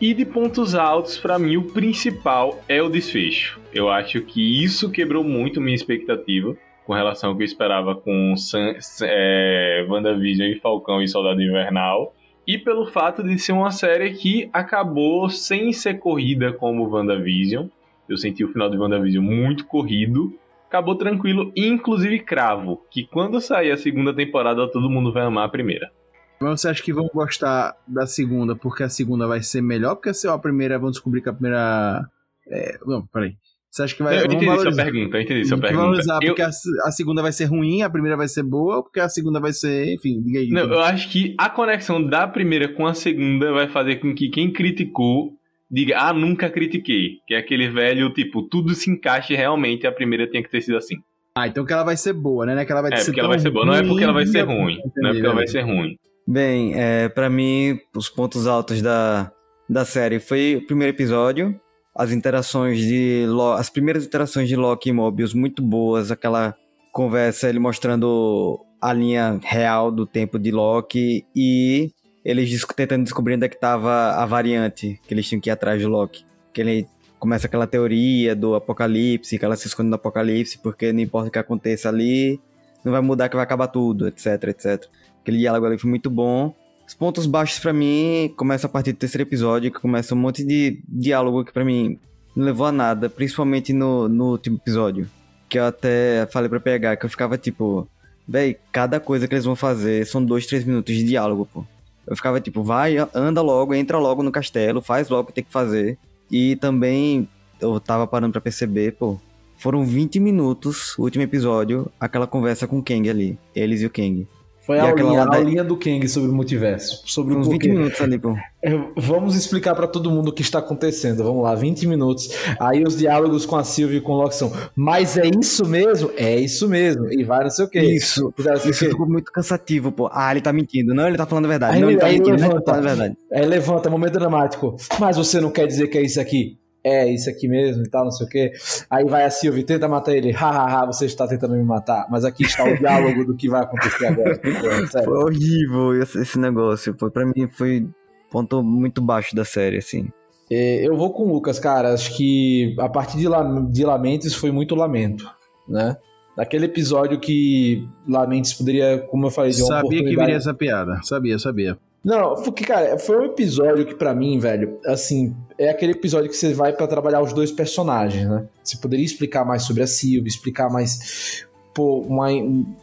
E de pontos altos, pra mim, o principal é o desfecho. Eu acho que isso quebrou muito minha expectativa com relação ao que eu esperava com San, é, WandaVision e Falcão e Soldado Invernal. E pelo fato de ser uma série que acabou sem ser corrida como WandaVision. Eu senti o final de WandaVision muito corrido. Acabou tranquilo, inclusive cravo, que quando sair a segunda temporada todo mundo vai amar a primeira. Mas você acha que vão gostar da segunda porque a segunda vai ser melhor? Porque se a primeira vão descobrir que a primeira. É... Não, peraí. Você acha que vai. Eu entendi valorizar? sua pergunta, eu entendi sua pergunta. valorizar Eu- porque a, a segunda vai ser ruim, a primeira vai ser boa, ou porque a segunda vai ser. Enfim, diga aí. Não, eu acho que a conexão da primeira com a segunda vai fazer com que quem criticou diga, ah, nunca critiquei. Que é aquele velho, tipo, tudo se encaixe realmente, a primeira tinha que ter sido assim. Ah, então que ela vai ser boa, né? É que ela vai É, ser porque ela vai ser boa, não é porque ela vai ser ruim, ruim. Não é porque ela vai ser ruim. Bem, é, para mim, os pontos altos da, da série foi o primeiro episódio, as interações de Lo- as primeiras interações de Loki e Mobius muito boas, aquela conversa ele mostrando a linha real do tempo de Loki e eles tentando descobrir onde é que tava a variante que eles tinham que ir atrás do Loki. Que ele começa aquela teoria do apocalipse, que ela se esconde no apocalipse porque não importa o que aconteça ali, não vai mudar que vai acabar tudo, etc, etc. Aquele diálogo ali foi muito bom. Os pontos baixos pra mim começam a partir do terceiro episódio, que começa um monte de diálogo que pra mim não levou a nada, principalmente no, no último episódio. Que eu até falei pra pegar, que eu ficava tipo, véi, cada coisa que eles vão fazer são dois, três minutos de diálogo, pô. Eu ficava tipo, vai, anda logo, entra logo no castelo, faz logo o que tem que fazer. E também eu tava parando pra perceber, pô, foram 20 minutos último episódio, aquela conversa com o Kang ali, eles e o Kang. Foi a aulinha, da- aulinha do Kang sobre o multiverso. Sobre Uns o 20 porquê. minutos ali, pô. É, Vamos explicar pra todo mundo o que está acontecendo. Vamos lá, 20 minutos. Aí os diálogos com a Sylvie e com o Loki são. Mas é isso mesmo? É isso mesmo. E vai não sei o quê. Isso. Sei o Isso ficou muito cansativo, pô. Ah, ele tá mentindo. Não, ele tá falando a verdade. Aí não, ele tá mentindo. Não, ele tá levanta. falando a verdade. Aí levanta, momento dramático. Mas você não quer dizer que é isso aqui? É isso aqui mesmo e tal, não sei o quê. Aí vai a Sylvie, tenta matar ele. Hahaha, você está tentando me matar. Mas aqui está o diálogo do que vai acontecer agora. Sério. Foi horrível esse, esse negócio. Foi, pra mim foi ponto muito baixo da série, assim. É, Eu vou com o Lucas, cara. Acho que a partir de, La- de Lamentes foi muito lamento, né? Naquele episódio que Lamentes poderia, como eu falei, de uma Sabia que viria essa piada. Sabia, sabia. Não, porque, cara, foi um episódio que pra mim, velho, assim, é aquele episódio que você vai pra trabalhar os dois personagens, né? Você poderia explicar mais sobre a Sylvie, explicar mais pô, uma,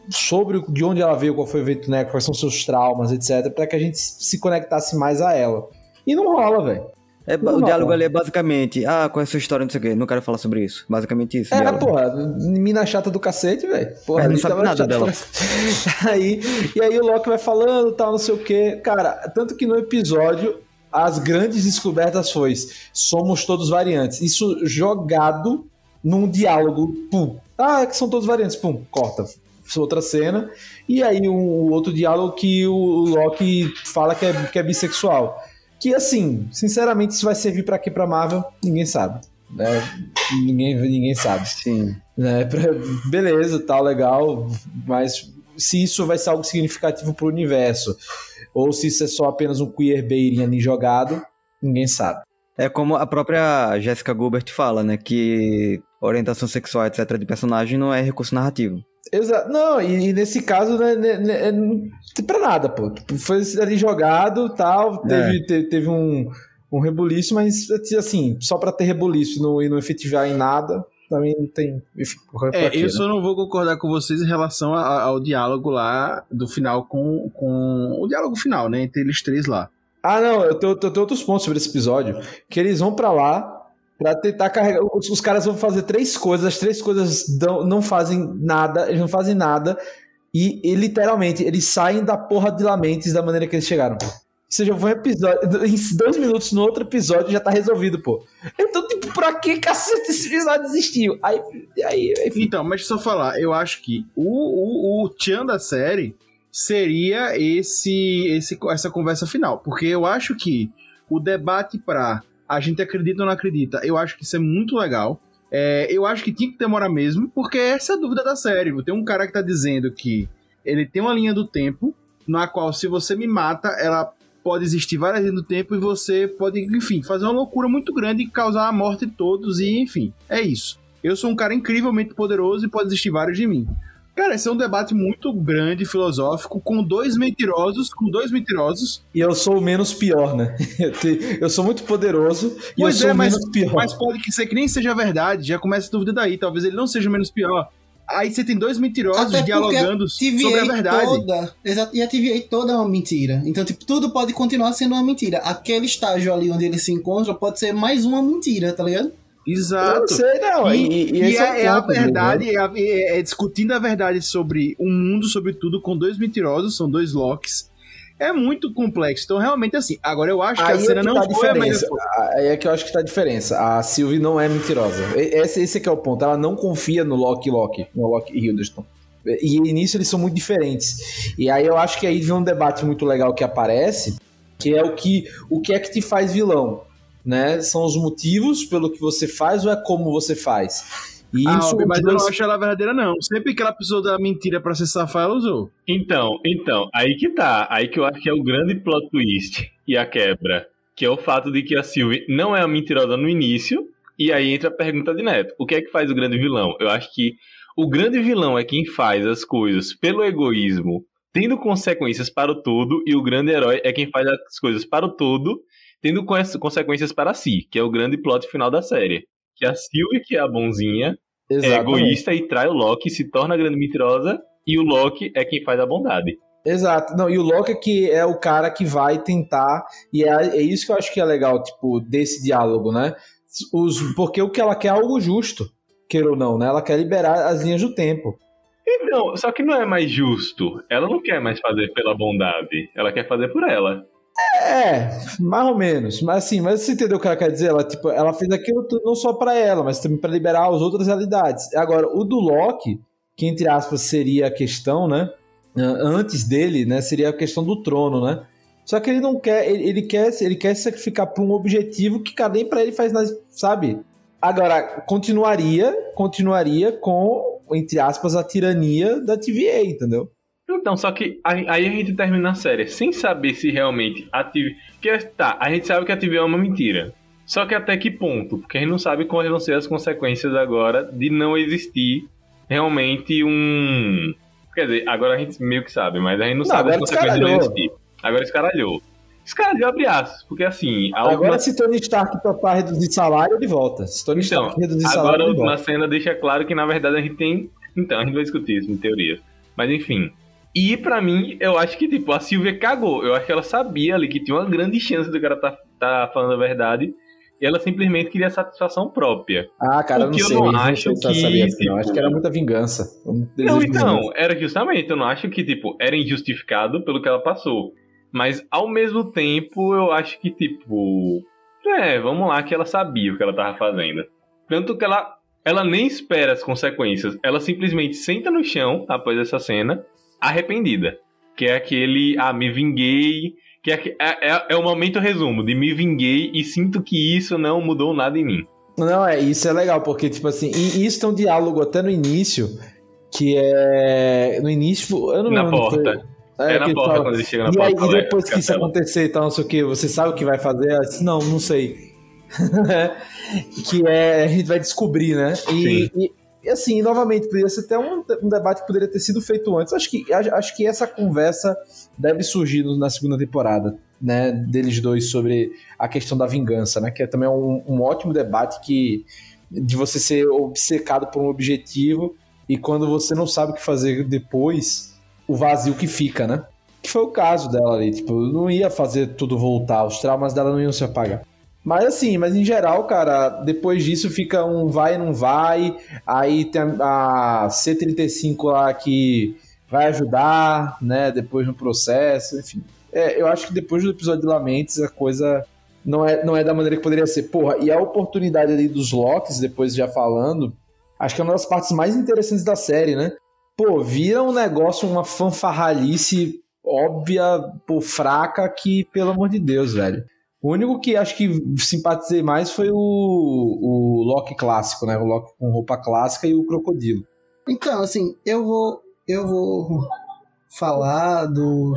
sobre de onde ela veio, qual foi o evento, né? Quais são seus traumas, etc, Pra que a gente se conectasse mais a ela. E não rola, velho. É, Não, o diálogo não. ali é basicamente, ah, qual é a sua história, não sei o quê. Não quero falar sobre isso. Basicamente isso. É, diálogo. porra, mina chata do cacete, velho. Porra, É, não sabe nada dela. aí, e aí o Loki vai falando, tal, não sei o quê. Cara, tanto que no episódio as grandes descobertas foi somos todos variantes. Isso jogado num diálogo, pum. Ah, que são todos variantes, pum, corta. Outra cena. E aí um outro diálogo que o Loki fala que é, que é bissexual. Que assim, sinceramente, isso vai servir pra quê pra Marvel? Ninguém sabe. né? Ninguém, ninguém sabe Sim. né? Pra- beleza, tá legal, mas se isso vai ser algo significativo pro universo, ou se isso é só apenas um queerbaiting ali jogado, ninguém sabe. É como a própria Jessica Gilbert fala, né? Que orientação sexual, etc., de personagem não é recurso narrativo. Exato. Não, e, e nesse caso, né, né, né, não tem pra nada, pô. Tipo, Foi ali jogado tal, teve, te- teve um, um rebuliço, mas assim, só pra ter rebuliço e não, e não efetivar em nada, também não tem. É, quê, eu né? só não vou concordar com vocês em relação a- ao diálogo lá do final com, com. O diálogo final, né? Entre eles três lá. Ah, não, eu tenho, eu tenho outros pontos sobre esse episódio. Que eles vão pra lá pra tentar carregar. Os, os caras vão fazer três coisas, as três coisas dão- não fazem nada, eles não fazem nada. E, e, literalmente, eles saem da porra de Lamentes da maneira que eles chegaram. Ou seja, um episódio. Em dois minutos no outro episódio já tá resolvido, pô. Então, tipo, pra que cacete esse episódio existiu? Aí, aí, enfim. Então, mas só falar, eu acho que o, o, o tchan da série seria esse, esse essa conversa final. Porque eu acho que o debate pra a gente acredita ou não acredita, eu acho que isso é muito legal. É, eu acho que tinha que demorar mesmo, porque essa é a dúvida da série. Tem um cara que tá dizendo que ele tem uma linha do tempo, na qual se você me mata, ela pode existir várias linhas do tempo e você pode, enfim, fazer uma loucura muito grande e causar a morte de todos e, enfim, é isso. Eu sou um cara incrivelmente poderoso e pode existir vários de mim. Cara, esse é um debate muito grande, filosófico, com dois mentirosos, com dois mentirosos. E eu sou o menos pior, né? Eu, te- eu sou muito poderoso e eu Pois sou é, o mas, menos pior. mas pode que ser que nem seja verdade, já começa a dúvida daí, talvez ele não seja o menos pior. Aí você tem dois mentirosos dialogando sobre a verdade. toda. Exato, e a TVA toda é uma mentira. Então, tipo, tudo pode continuar sendo uma mentira. Aquele estágio ali onde eles se encontram pode ser mais uma mentira, tá ligado? Eu não Exato. sei, não. E, E, e e é, o é a né? verdade, é, a- é- é discutindo a verdade sobre o mundo, sobre tudo, com dois mentirosos, são dois Locks. É muito complexo. Então, realmente, assim, agora eu acho que a Aí é cena que não tá foi a melhor. Aí é que eu acho que tá a diferença. A Sylvie não é mentirosa. Esse, esse que é o ponto. Ela não confia no Loki Loki, no Loki Hiddleston. E nisso eles são muito diferentes. E aí eu acho que aí vem um debate muito legal que aparece, que é o que, o que é que te faz vilão, né? São os motivos pelo que você faz ou é como você faz? E Ah, isso mas eu não acho ela verdadeira, não. Sempre que ela precisou da mentira pra se safar, ela usou. Então, então, aí que tá. Aí que eu acho que é o grande plot twist e a quebra. Que é o fato de que a Sylvie não é uma mentirosa no início. E aí entra a pergunta de Neto. O que é que faz o grande vilão? Eu acho que o grande vilão é quem faz as coisas pelo egoísmo, tendo consequências para o todo. E o grande herói é quem faz as coisas para o todo, tendo cons- consequências para si. Que é o grande plot final da série. Que a Sylvie, que é a bonzinha, é Exatamente. egoísta e trai o Loki, se torna a grande mentirosa. E o Loki é quem faz a bondade. Exato. Não, e o Loki é que é o cara que vai tentar. E é, é isso que eu acho que é legal, tipo, desse diálogo, né? Os, porque o que ela quer é algo justo, queira ou não, né? Ela quer liberar as linhas do tempo. Então, só que não é mais justo. Ela não quer mais fazer pela bondade. Ela quer fazer por ela. É, mais ou menos. Mas assim, mas você entendeu o que ela quer dizer? Ela, tipo, ela fez aquilo não só pra ela, mas também pra liberar as outras realidades. Agora, o do Loki, que entre aspas seria a questão, né? Ah, Antes dele, né? Seria a questão do trono, né? Só que ele não quer, ele, ele quer, ele quer se sacrificar por um objetivo que cara, nem pra ele faz sabe? Agora, continuaria, continuaria com, entre aspas, a tirania da TVA, entendeu? Então, só que aí aí a gente termina a série sem saber se realmente a TV. Que tá, a gente sabe que a TV é uma mentira. Só que até que ponto? Porque a gente não sabe quais vão ser as consequências agora de não existir realmente um. Quer dizer, agora a gente meio que sabe, mas a gente não, Não, sabe as agora consequências de não existir. Agora escaralhou. Escaralhou abre aspas, porque assim, a última Agora, se Tony Stark topar reduzir salário, ele volta. Se Tony Então, Stark reduzir Agora salário, a ele volta. última cena deixa claro que na verdade a gente tem. Então, a gente vai discutir isso em teoria. Mas enfim. E pra mim, eu acho que tipo, a Silvia cagou. Eu acho que ela sabia ali que tinha uma grande chance do cara tá, tá falando a verdade. E ela simplesmente queria satisfação própria. Ah, cara, eu não Porque eu sei. não acho sei ela que, sabia assim, tipo- Acho que era muita vingança. Um Não, então, vingança. era justamente, eu não acho que, tipo, era injustificado pelo que ela passou. Mas, ao mesmo tempo, eu acho que, tipo. É, vamos lá, que ela sabia o que ela tava fazendo. Tanto que ela, ela nem espera as consequências. Ela simplesmente senta no chão, após essa cena, arrependida. Que é aquele, ah, me vinguei. Que é, é, é, é o momento resumo de me vinguei e sinto que isso não mudou nada em mim. Não, é, isso é legal, porque, tipo assim, e isso tem um diálogo até no início, que é. No início, eu não Na lembro. porta. foi- É, na porta, fala, quando ele chega na E porta. aí, e fala, depois é, que isso acontecer e tal, não sei o que, você sabe o que vai fazer? Ela disse, não, não sei. que é, a gente vai descobrir, né? E, e, e, assim, novamente, poderia ser até um, um debate que poderia ter sido feito antes. Acho que, acho, que essa conversa deve surgir na segunda temporada, né? Deles dois sobre a questão da vingança, né? Que é também um, um ótimo debate que de você ser obcecado por um objetivo e quando você não sabe o que fazer depois, o vazio que fica, né? Que foi o caso dela ali, tipo, não ia fazer tudo voltar, os traumas dela não iam se apagar. Mas assim, mas em geral, cara, depois disso fica um vai e não vai, aí tem a, a C35 lá que vai ajudar, né, depois no processo, enfim. É, eu acho que depois do episódio de Lamentes a coisa não é, não é da maneira que poderia ser. Porra, e a oportunidade ali dos Locks, depois já falando, acho que é uma das partes mais interessantes da série, né? Pô, vira um negócio, uma fanfarralice óbvia, pô, fraca, que, pelo amor de Deus, velho. O único que acho que simpatizei mais foi o, o Loki clássico, né? O Loki com roupa clássica e o Crocodilo. Então, assim, eu vou. Eu vou falar do.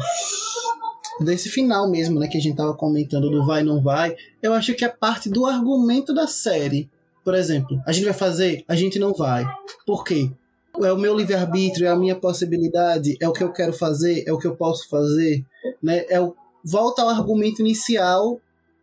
Desse final mesmo, né? Que a gente tava comentando do vai não vai. Eu acho que é parte do argumento da série. Por exemplo, a gente vai fazer, a gente não vai. Por quê? é o meu livre-arbítrio, é a minha possibilidade, é o que eu quero fazer, é o que eu posso fazer, né? É o, volta ao argumento inicial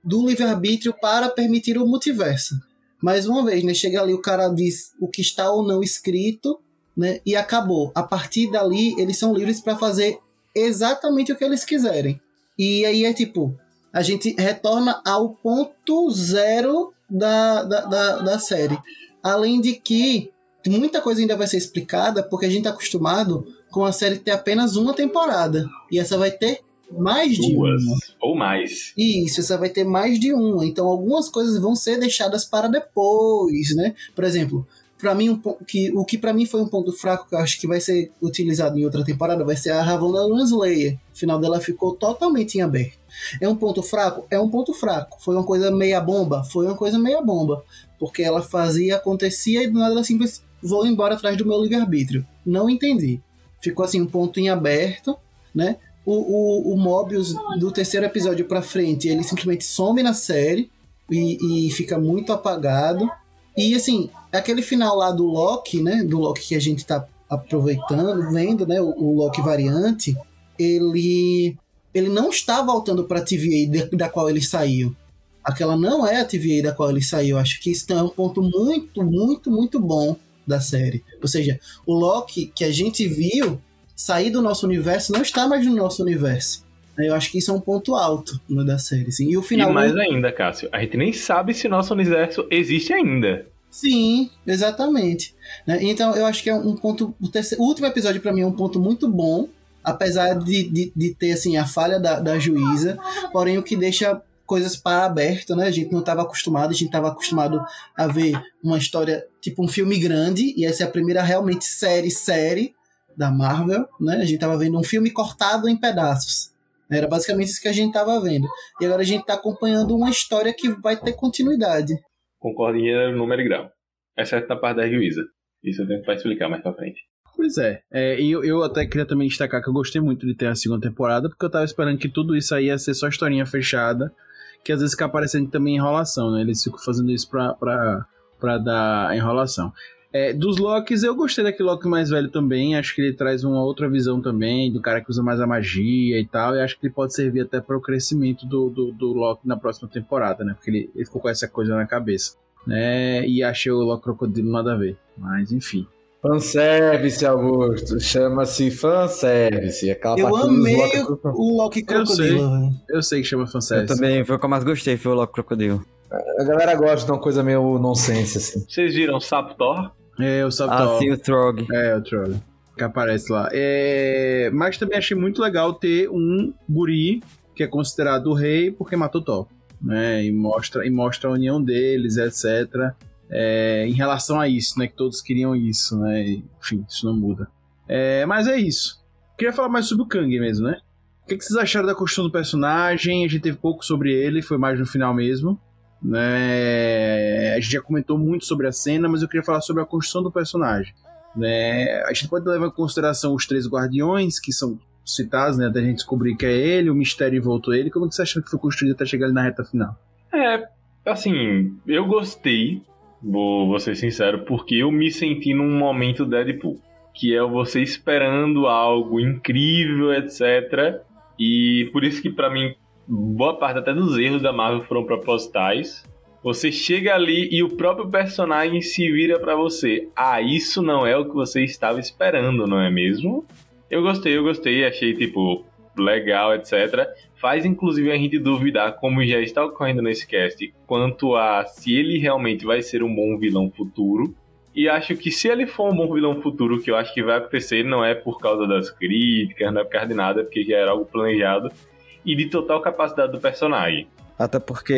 do livre-arbítrio para permitir o multiverso. Mais uma vez, né? Chega ali, o cara diz o que está ou não escrito, né? E acabou. A partir dali, eles são livres para fazer exatamente o que eles quiserem. E aí é tipo, a gente retorna ao ponto zero da, da, da, da série. Além de que muita coisa ainda vai ser explicada, porque a gente tá acostumado com a série ter apenas uma temporada. E essa vai ter mais de Duas uma. ou mais. Isso, essa vai ter mais de uma. Então algumas coisas vão ser deixadas para depois, né? Por exemplo, para mim um ponto que o que para mim foi um ponto fraco que eu acho que vai ser utilizado em outra temporada vai ser a Ravonna Slayer. O final dela ficou totalmente em aberto. É um ponto fraco? É um ponto fraco. Foi uma coisa meia bomba? Foi uma coisa meia bomba. Porque ela fazia, acontecia e do nada ela simplesmente vou embora atrás do meu livre-arbítrio. Não entendi. Ficou assim, um ponto em aberto, né? O, o, o Mobius, do terceiro episódio pra frente, ele simplesmente some na série e, e fica muito apagado. E assim, aquele final lá do Loki, né? Do Loki que a gente tá aproveitando, vendo, né? O, o Loki variante, ele ele não está voltando para a TVA de, da qual ele saiu. Aquela não é a TVA da qual ele saiu. Acho que isso é um ponto muito, muito, muito bom da série. Ou seja, o Loki que a gente viu sair do nosso universo não está mais no nosso universo. Eu acho que isso é um ponto alto no da série. Assim. E o final. E mais ainda, Cássio, a gente nem sabe se nosso universo existe ainda. Sim, exatamente. Né? Então eu acho que é um ponto. O, terceiro, o último episódio para mim é um ponto muito bom, apesar de, de, de ter assim a falha da, da juíza, porém o que deixa coisas para aberto, né? A gente não estava acostumado, a gente estava acostumado a ver uma história tipo um filme grande e essa é a primeira realmente série série da Marvel, né? A gente estava vendo um filme cortado em pedaços. Era basicamente isso que a gente estava vendo. E agora a gente está acompanhando uma história que vai ter continuidade. Concordo em gênero, número e grau. Exceto na parte da juíza. Isso eu tenho que explicar mais pra frente. Pois é. é e eu, eu até queria também destacar que eu gostei muito de ter a segunda temporada, porque eu tava esperando que tudo isso aí ia ser só historinha fechada, que às vezes fica aparecendo também enrolação, né? Eles ficam fazendo isso pra, pra, pra dar enrolação. É, dos Locks, eu gostei daquele Loki mais velho também. Acho que ele traz uma outra visão também, do cara que usa mais a magia e tal. E acho que ele pode servir até para o crescimento do, do, do Loki na próxima temporada, né? Porque ele, ele ficou com essa coisa na cabeça. Né? E achei o Loki Crocodilo nada a ver. Mas enfim. Fanservice, Augusto. Chama-se fanservice. Aquela Eu amei Loki- o Loki Eu sei. Crocodilo. velho. Eu sei que chama Eu fanservice. também, foi o que eu mais gostei, foi o Loki Crocodilo. A galera gosta de uma coisa meio nonsense, assim. Vocês viram Sapo Thor? É, o Ah, Saptol. sim, o Throg. É, o Troll. Que aparece lá. É... Mas também achei muito legal ter um guri que é considerado o rei porque matou Thor. Né? E, mostra, e mostra a união deles, etc. É, em relação a isso, né? Que todos queriam isso, né? Enfim, isso não muda. É, mas é isso. Queria falar mais sobre o Kang mesmo, né? O que, que vocês acharam da construção do personagem? A gente teve pouco sobre ele, foi mais no final mesmo. Né? A gente já comentou muito sobre a cena, mas eu queria falar sobre a construção do personagem. Né? A gente pode levar em consideração os três guardiões, que são citados, né? Até a gente descobrir que é ele, o mistério voltou ele. Como que você acha que foi construído até chegar na reta final? É, assim, eu gostei, vou, vou ser sincero, porque eu me senti num momento Deadpool. Que é você esperando algo incrível, etc. E por isso que pra mim, boa parte até dos erros da Marvel foram propositais. Você chega ali e o próprio personagem se vira pra você. Ah, isso não é o que você estava esperando, não é mesmo? Eu gostei, eu gostei, achei tipo legal, etc. Faz inclusive a gente duvidar, como já está ocorrendo nesse cast, quanto a se ele realmente vai ser um bom vilão futuro. E acho que se ele for um bom vilão futuro, que eu acho que vai acontecer, não é por causa das críticas, não é por causa de nada, porque já era algo planejado, e de total capacidade do personagem. Até porque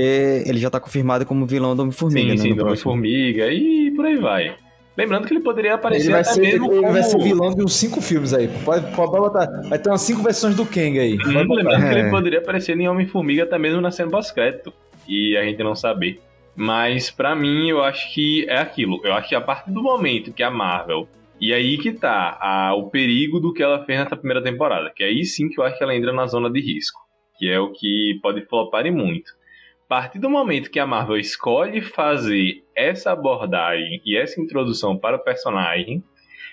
ele já tá confirmado como vilão do Homem-Formiga, sim, né? sim, do. Homem-Formiga e por aí vai. Lembrando que ele poderia aparecer Ele vai, até ser, mesmo ele como... vai ser vilão de uns cinco filmes aí. Pode, pode botar. Vai ter umas cinco versões do Kang aí. Hum, lembrando que É. ele poderia aparecer em Homem-Formiga até mesmo na cena pós-crédito. E a gente não saber. Mas pra mim, eu acho que é aquilo. Eu acho que a partir do momento que a Marvel. E aí que tá a- o perigo do que ela fez nessa primeira temporada. Que aí sim que eu acho que ela entra na zona de risco. Que é o que pode flopar e muito. A partir do momento que a Marvel escolhe fazer essa abordagem e essa introdução para o personagem,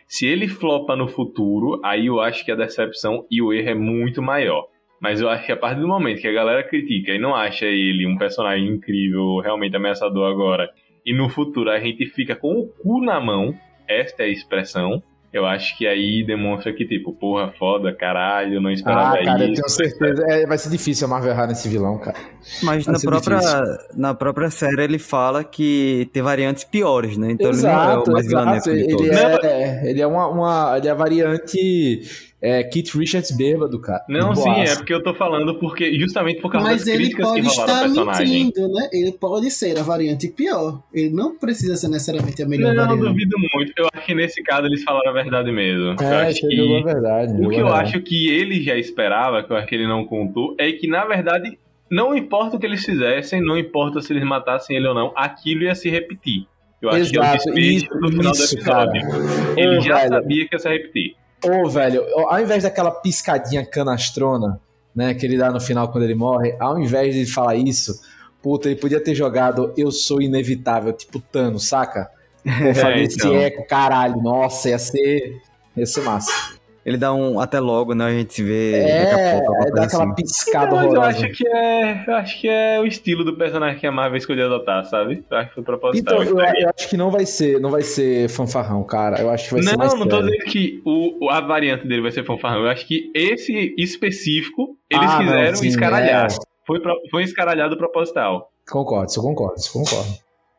Se ele flopa no futuro, aí eu acho que a decepção e o erro é muito maior. Mas eu acho que a partir do momento que a galera critica e não acha ele um personagem incrível, realmente ameaçador agora, e no futuro a gente fica com o cu na mão, esta é a expressão, eu acho que aí demonstra que, tipo, porra, foda, caralho, não esperava Ah, cara, eu isso. tenho certeza. É, vai ser difícil a Marvel errar nesse vilão, cara. Mas Vai na própria, difícil. na própria série ele fala que tem variantes piores, né? Então ele não é exato, o mais exato. Ele todos. é, ele é uma, uma- ele é a variante é, Kit Richards bêbado, cara. Não, sim, é porque eu tô falando porque justamente por causa Mas das ele críticas que pode rolaram ao estar personagem. mentindo, né? Ele pode ser a variante pior. Ele não precisa ser necessariamente a melhor Não, variante. duvido muito. Eu acho que nesse caso eles falaram a verdade mesmo. eu É, acho você que... a verdade. O que eu verdade. acho que ele já esperava, que eu acho que ele não contou, é que na verdade, não importa o que eles fizessem, não importa se eles matassem ele ou não, aquilo ia se repetir. Eu acho que é o Exato, isso, do final isso, do episódio. cara. Ele Ô, já velho. sabia que ia se repetir. Ô, velho, ao invés daquela piscadinha canastrona, né, que ele dá no final quando ele morre, ao invés de falar isso, puta, ele podia ter jogado Eu Sou Inevitável, tipo Thanos, saca? Pô, fazer esse então. eco, caralho, nossa, ia ser, ia ser massa. Ele dá um até logo, né? A gente se vê daqui a É, pouco. é dar aquela assim. piscada Mas eu horrorosa. acho que é. Eu acho que é o estilo do personagem que a Marvel escolheu adotar, sabe? Eu acho que foi proposital. Então, eu, eu acho que não vai ser, não vai ser fanfarrão, cara. Eu acho que vai ser mais Não, não tô dizendo que o, a variante dele vai ser fanfarrão. Eu acho que esse específico eles Ah, não, quiseram sim, escaralhar. é. Foi, pro- foi escaralhado proposital. Concordo, isso eu concordo, isso eu concordo.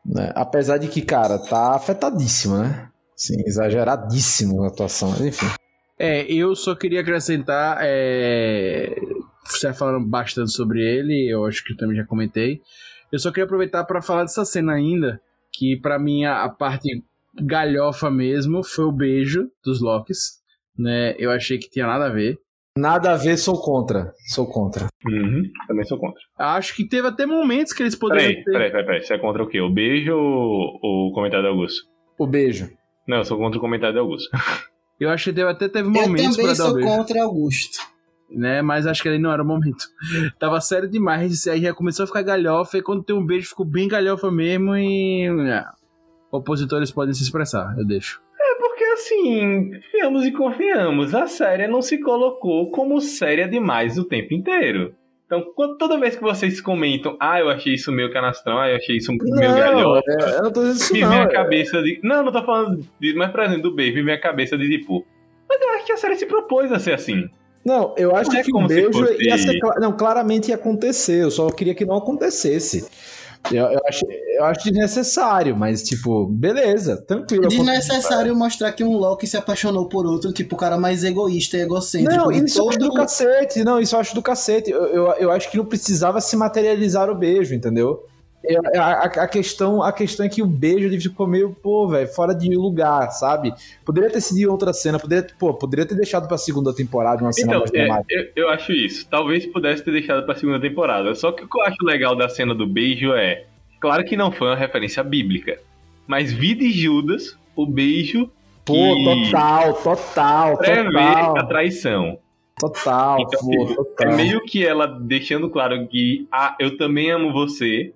Né? Apesar de que, cara, tá afetadíssimo, né? Sim, exageradíssimo a atuação, mas enfim. É, eu só queria acrescentar. É... Você tá falando bastante sobre ele, eu acho que eu também já comentei. Eu só queria aproveitar para falar dessa cena ainda, que pra mim a, parte galhofa mesmo foi o beijo dos Locks. Né? Eu achei que tinha nada a ver. Nada a ver, sou contra. Sou contra. Uhum, também sou contra. Acho que teve até momentos que eles poderiam Peraí, ter. peraí, peraí, peraí. Você é contra o quê? O beijo ou o comentário de Augusto? O beijo. Não, eu sou contra o comentário de Augusto. Eu acho que teve, até teve Eu momentos também pra dar sou beijo. contra Augusto. né? Mas acho que ali não era o momento. Tava sério demais, aí já começou a ficar galhofa, e quando tem um beijo ficou bem galhofa mesmo e. é, opositores podem se expressar, eu deixo. É porque assim, fiamos e confiamos, a série não se colocou como séria demais o tempo inteiro. Então, toda vez que vocês comentam, ah, eu achei isso meio canastrão, ah, eu achei isso meio galhofa, é, eu não tô dizendo isso me não. vem a é- cabeça de. Não, não tô falando disso, mas por exemplo, do beijo, vem a cabeça de tipo. Mas eu acho que a série se propôs a ser assim. Não, eu acho Não é que o beijo fosse- ia ser. Não, claramente ia acontecer. Eu só queria que não acontecesse. Eu, eu, acho, eu acho desnecessário, mas, tipo, beleza, tranquilo. Desnecessário mostrar que um Loki se apaixonou por outro, tipo, o cara mais egoísta e egocêntrico. Não, isso eu acho do todo- cacete. Não, isso eu acho do cacete. Eu, eu, eu acho que não precisava se materializar o beijo, entendeu? Eu- a, a- a questão, a questão é que o beijo ele ficou meio, pô, velho, fora de lugar, sabe? Poderia ter sido outra cena, poderia, pô, poderia ter deixado pra segunda temporada uma cena Então, mais é, eu, eu acho isso. Talvez pudesse ter deixado pra segunda temporada. Só que o que eu acho legal da cena do beijo é. Claro que não foi uma referência bíblica. Mas vida e Judas, o beijo Pô, que total, total, total. a traição. Total, Então, pô, tipo, total. É meio que ela deixando claro que, ah, eu também amo você,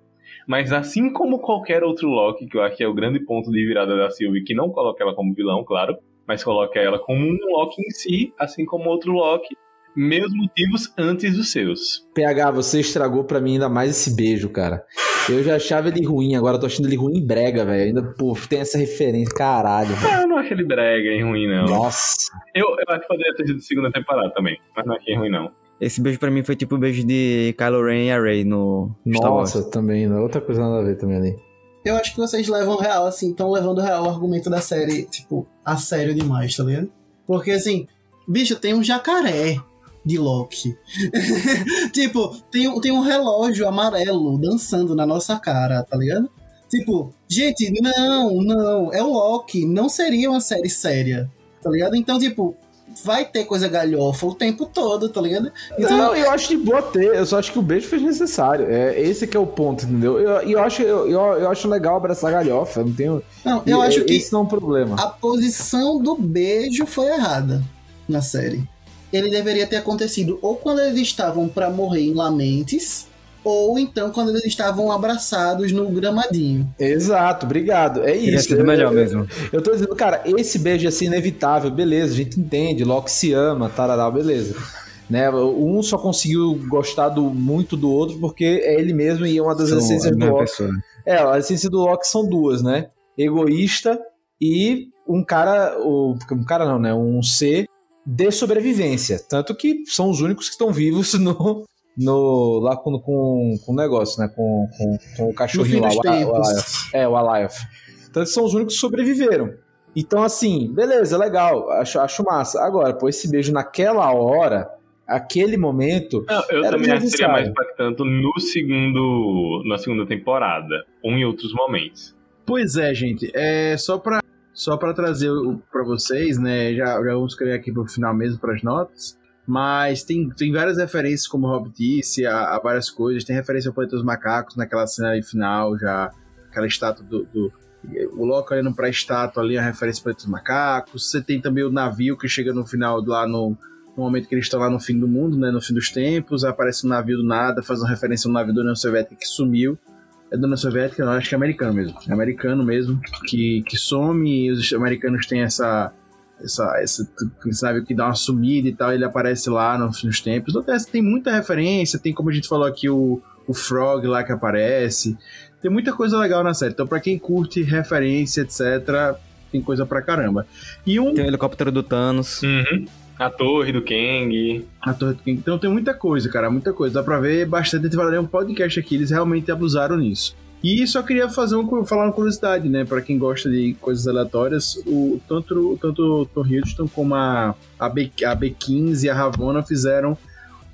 mas assim como qualquer outro Loki, que eu acho que é o grande ponto de virada da Sylvie, que não coloca ela como vilão, claro, mas coloca ela como um Loki em si, assim como outro Loki, meus motivos antes dos seus. PH, você estragou pra mim ainda mais esse beijo, cara. Eu já achava ele ruim, agora eu tô achando ele ruim em brega, velho. Ainda, pô, tem essa referência, caralho, velho. Ah, eu não acho ele brega e ruim, não. Nossa. Eu, eu acho que poderia ter sido segunda temporada também, mas não achei ruim, não. Esse beijo pra mim foi tipo o beijo de Kylo Ren e a Rey no Star Wars. Nossa, também, não. outra coisa nada a ver também ali. Eu acho que vocês levam real, assim, estão levando real o argumento da série, tipo, a sério demais, tá ligado? Porque, assim, bicho, tem um jacaré de Loki. tipo, tem, um- tem um relógio amarelo dançando na nossa cara, tá ligado? Tipo, gente, não, não, é o Loki, não seria uma série séria, tá ligado? Então, tipo, vai ter coisa galhofa o tempo todo, tá ligado? Então, Não, eu acho de boa ter, eu só acho que o beijo fez necessário. É, esse que é o ponto, entendeu? Eu, eu, acho, eu, eu, eu acho legal abraçar galhofa, não tenho. não, eu e- acho que Esse não é um problema. a posição do beijo foi errada na série. Ele deveria ter acontecido ou quando eles estavam pra morrer em Lamentes, ou então quando eles estavam abraçados no gramadinho. Exato, obrigado. É Teria isso. sido Eu- melhor eu- mesmo. Eu tô dizendo, cara, esse beijo ia ser inevitável, beleza, a gente entende, Loki se ama, tarará, beleza. Né, um só conseguiu gostar do, muito do outro porque é ele mesmo e é uma das São essências do Loki. pessoa. É, a essência do Loki são duas, né? Egoísta e um cara, o- um cara não, né? Um ser de sobrevivência. Tanto que são os únicos que estão vivos no, no lá com, com, com o negócio, né? Com, com, com o cachorrinho lá, o, o. Alioth. É, o Alioth. Então são os únicos que sobreviveram. Então, assim, beleza, legal, acho, acho massa. Agora, pô, esse beijo naquela hora, aquele momento, Não, eu Era também acho que seria mais impactante no segundo, na segunda temporada, ou em outros momentos. Pois é, gente. É só pra, só pra trazer pra vocês, né? Já, já vamos escrever aqui pro final mesmo pras notas. Mas tem, tem várias referências, como o Rob disse, a, a várias coisas. Tem referência ao Planeta dos Macacos naquela cena final, já. Aquela estátua do. do o Loki olhando pra estátua ali, a referência ao Planeta dos Macacos. Você tem também o navio que chega no final, lá no, no momento que eles estão lá no fim do mundo, né? No fim dos tempos. Aparece um navio do nada, faz uma referência ao navio da União Soviética que sumiu é da União Soviética, não, acho que é americano mesmo. É americano mesmo, que, que some e os americanos têm essa. Essa, essa, sabe, que dá uma sumida e tal, ele aparece lá nos, nos tempos. Então, tem, tem muita referência, tem como a gente falou aqui o, o Frog lá que aparece. Tem muita coisa legal na série. Então, pra quem curte referência, etc., tem coisa pra caramba. E um. Tem o helicóptero do Thanos. Uhum. A torre do Kang. A Torre do King. Então tem muita coisa, cara, muita coisa. Dá pra ver bastante. A gente vai ler um podcast aqui, eles realmente abusaram nisso. E só queria fazer um, falar uma curiosidade, né? Pra quem gosta de coisas aleatórias, o, tanto, tanto o Tom Hiddleston como a, a, B, a B15 e a Ravonna fizeram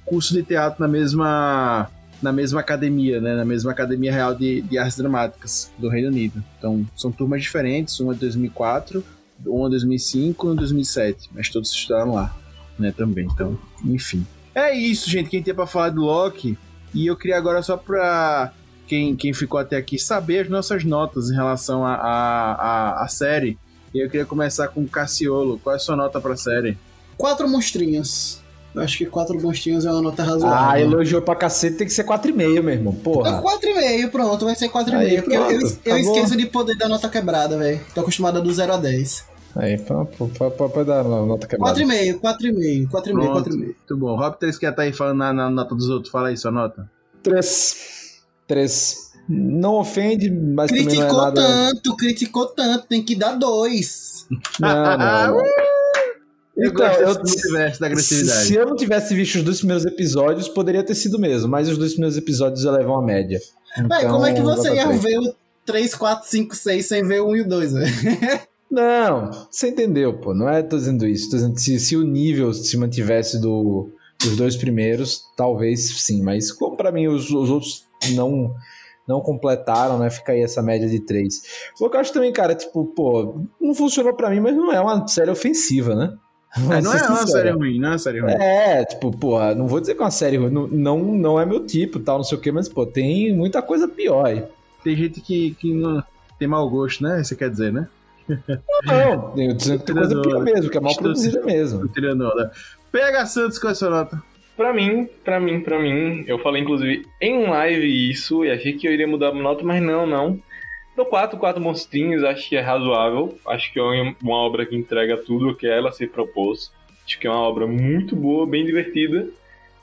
curso de teatro na mesma na mesma academia, né? Na mesma academia real de, de artes dramáticas do Reino Unido. Então, são turmas diferentes, uma de 2004, uma de 2005 e uma de 2007, mas todos estudaram lá, né? Também. Então, enfim. É isso, gente. Quem tem pra falar do Loki. E eu queria agora só pra quem, quem ficou até aqui saber as nossas notas em relação à a, a, a série. E eu queria começar com o Cassiolo. Qual é a sua nota pra série? Quatro monstrinhos. Eu acho que quatro monstrinhos é uma nota razoável. ah, elogiou pra cacete, tem que ser 4,5, meu irmão. Então, Porra. 4,5, pronto, vai ser 4,5. Aí, Porque eu, eu, eu acabou. esqueço de poder dar nota quebrada, velho. Tô acostumada do 0 a 10. Aí, pode, dar nota quebrada. 4,5, 4,5, 4,5, Pronto. 4,5. Muito bom. Rob 3 que tá aí falando na, na nota dos outros. Fala aí sua nota. 3. 3. Não ofende, mas também não é Criticou nada... tanto, criticou tanto, tem que dar 2. Não, não, não. Eu Então, eu- multiverso da agressividade. Se eu não tivesse visto os dois primeiros episódios, poderia ter sido mesmo, mas os dois primeiros episódios elevam a média. Então, como é que você ia três. ver o 3, 4, 5, 6 sem ver o 1 e o 2, velho? Não, você entendeu, pô. Não é tô dizendo isso. Tô dizendo que se, se o nível se mantivesse do, dos dois primeiros, talvez sim. Mas como pra mim os, os outros não não completaram, né? Fica aí essa média de três. O que eu acho também, cara, tipo, pô, não funcionou pra mim, mas não é uma série ofensiva, né? É, não é uma série ruim, não é uma série ruim. É, tipo, porra, não vou dizer que é uma série ruim, não, não, não é meu tipo, tal, não sei o que, mas, pô, tem muita coisa pior aí. Tem gente que, que não tem mau gosto, né? Você quer dizer, né? Não, eu tô dizendo que tem coisa pior mesmo, que é mal produzida mesmo. Onda. PH Santos, qual é a sua nota? Pra mim, pra mim, pra mim, eu falei inclusive em live isso e achei que eu iria mudar a nota, mas não, não. Dou 4, 4 monstrinhos, acho que é razoável. Acho que é uma obra que entrega tudo o que ela se propôs. Acho que é uma obra muito boa, bem divertida,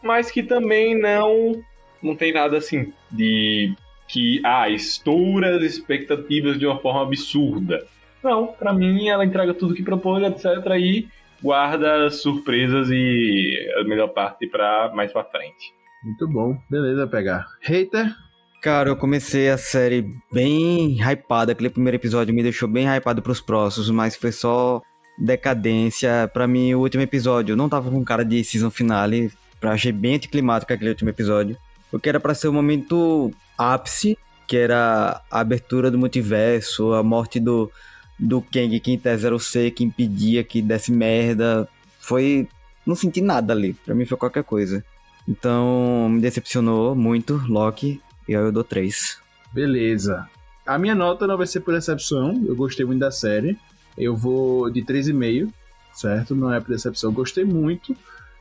mas que também não não tem nada assim de que ah, estoura as expectativas de uma forma absurda. Não, pra mim ela entrega tudo que propôs, etc. E guarda surpresas e a melhor parte pra mais pra frente. Muito bom. Beleza, pegar. Hater? Cara, eu comecei a série bem hypada. Aquele primeiro episódio me deixou bem hypado pros próximos, mas foi só decadência. Pra mim, o último episódio não tava com cara de season finale. Eu achei bem anticlimático aquele último episódio. O que era pra ser o momento ápice, que era a abertura do multiverso, a morte do, do Kang, que em tese era o C, que impedia que desse merda. Foi. Não senti nada ali. Pra mim foi qualquer coisa. Então, me decepcionou muito, Loki. E aí eu dou 3. Beleza. A minha nota não vai ser por decepção. Eu gostei muito da série. Eu vou de 3,5, certo? Não é por decepção. Eu gostei muito.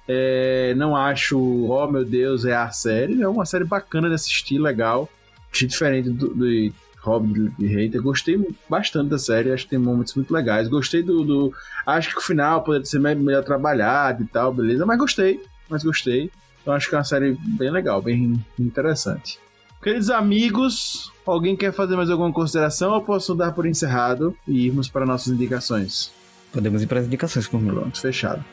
É, não acho, oh meu Deus, é a série. É uma série bacana de assistir, legal. Diferente do, do Hobby de Hater. Gostei bastante da série, acho que tem momentos muito legais. Gostei do. do acho que o final poderia ser melhor trabalhado e tal, beleza. Mas gostei, mas gostei. Então acho que é uma série bem legal, bem interessante. Queridos amigos, alguém quer fazer mais alguma consideração ou posso dar por encerrado e irmos para nossas indicações? Podemos ir para as indicações comigo. Pronto, fechado.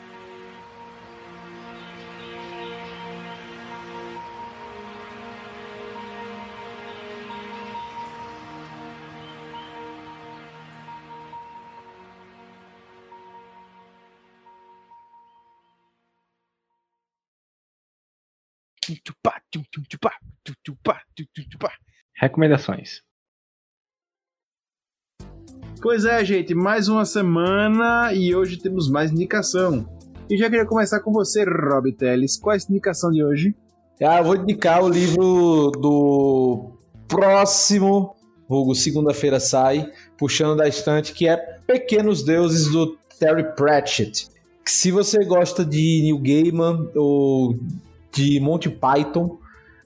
Recomendações. Pois é, gente, mais uma semana e hoje temos mais indicação. E já queria começar com você, Rob Teles. Qual é a indicação de hoje? Ah, eu vou indicar o livro do próximo, vulgo segunda-feira sai, puxando da estante, que é Pequenos Deuses do Terry Pratchett. Se você gosta de Neil Gaiman ou de Monty Python,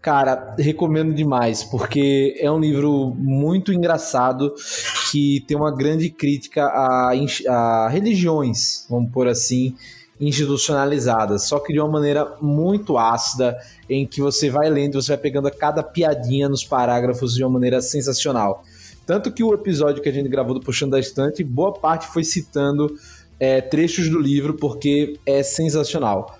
cara, recomendo demais, porque é um livro muito engraçado que tem uma grande crítica a, a religiões, vamos por assim, institucionalizadas, só que de uma maneira muito ácida, em que você vai lendo, você vai pegando cada piadinha nos parágrafos de uma maneira sensacional. Tanto que o episódio que a gente gravou do Puxando da Estante, boa parte foi citando é, trechos do livro, porque é sensacional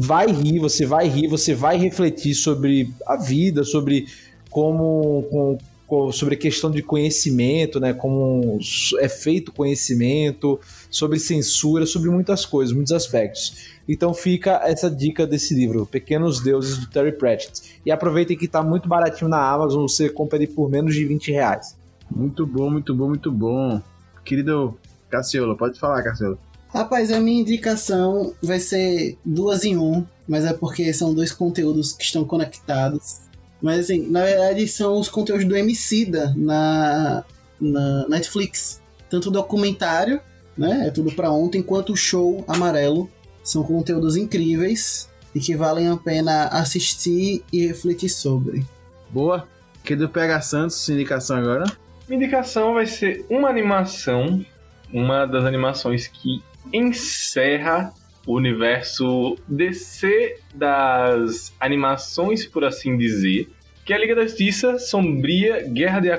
vai rir, você vai rir, você vai refletir sobre a vida, sobre como, com, sobre a questão de conhecimento, né, como é feito conhecimento, sobre censura, sobre muitas coisas, muitos aspectos. Então fica essa dica desse livro, Pequenos Deuses, do Terry Pratchett. E aproveitem que está muito baratinho na Amazon, você compra ele por menos de 20 reais. Muito bom, muito bom, muito bom. Querido Cassiolo, pode falar, Cassiolo. Rapaz, a minha indicação vai ser duas em um, mas é porque são dois conteúdos que estão conectados. Mas assim, na verdade são os conteúdos do Emicida na, na Netflix. Tanto o documentário, né? É tudo para ontem, quanto o show amarelo. São conteúdos incríveis e que valem a pena assistir e refletir sobre. Boa. Que do PH Santos, sua indicação agora? Minha indicação vai ser uma animação, uma das animações que encerra o universo DC das animações, por assim dizer, que é a Liga da Justiça Sombria Guerra de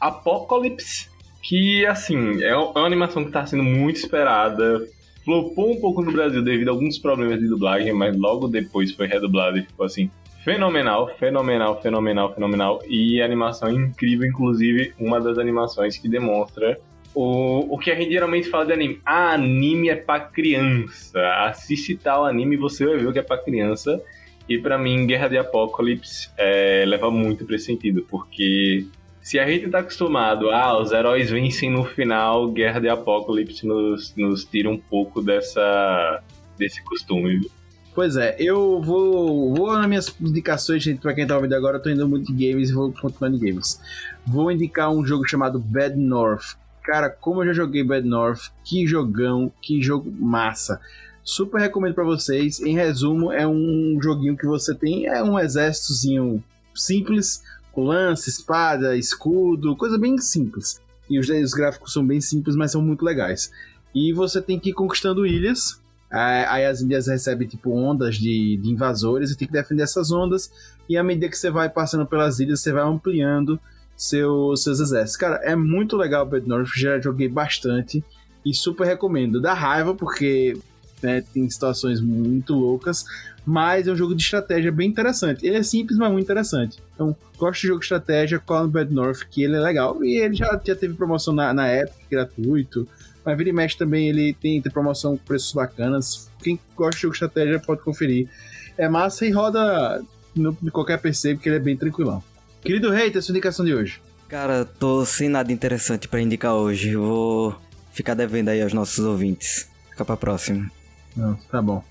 Apocalipse, que, assim, é uma animação que está sendo muito esperada, flopou um pouco no Brasil devido a alguns problemas de dublagem, mas logo depois foi redublado e ficou, assim, fenomenal, fenomenal, fenomenal, fenomenal, e animação é incrível, inclusive uma das animações que demonstra o, o que a gente geralmente fala de anime. Ah, anime é pra criança. Assiste tal anime você vai ver o que é pra criança. E para mim, Guerra de Apocalipse é, leva muito pra esse sentido, porque se a gente tá acostumado, ah, os heróis vencem no final, Guerra de Apocalipse nos, nos tira um pouco dessa, desse costume. Pois é, eu vou, vou nas minhas indicações, gente, pra quem tá ouvindo agora, eu tô indo muito de games e vou continuando em games. Vou indicar um jogo chamado Bad North, Cara, como eu já joguei Bad North, que jogão, que jogo massa. Super recomendo para vocês. Em resumo, é um joguinho que você tem é um exércitozinho simples, com lance, espada, escudo, coisa bem simples. E os, os gráficos são bem simples, mas são muito legais. E você tem que ir conquistando ilhas. Aí as ilhas recebem tipo ondas de, de invasores e tem que defender essas ondas. E à medida que você vai passando pelas ilhas, você vai ampliando seu, seus exércitos. Cara, é muito legal o Bad já joguei bastante e super recomendo. Dá raiva porque né, tem situações muito loucas, mas é um jogo de estratégia bem interessante. Ele é simples, mas muito interessante. Então, gosto de jogo de estratégia, com o Bad North, que ele é legal. E ele já, já teve promoção na, na Epic, gratuito. Mas vira e mexe também, ele tem, tem promoção com preços bacanas. Quem gosta de jogo de estratégia pode conferir. É massa e roda no, em qualquer PC, porque ele é bem tranquilão. Querido Rei, sua indicação de hoje. Cara, tô sem nada interessante para indicar hoje. Vou ficar devendo aí aos nossos ouvintes. Fica pra próxima. Não, tá bom.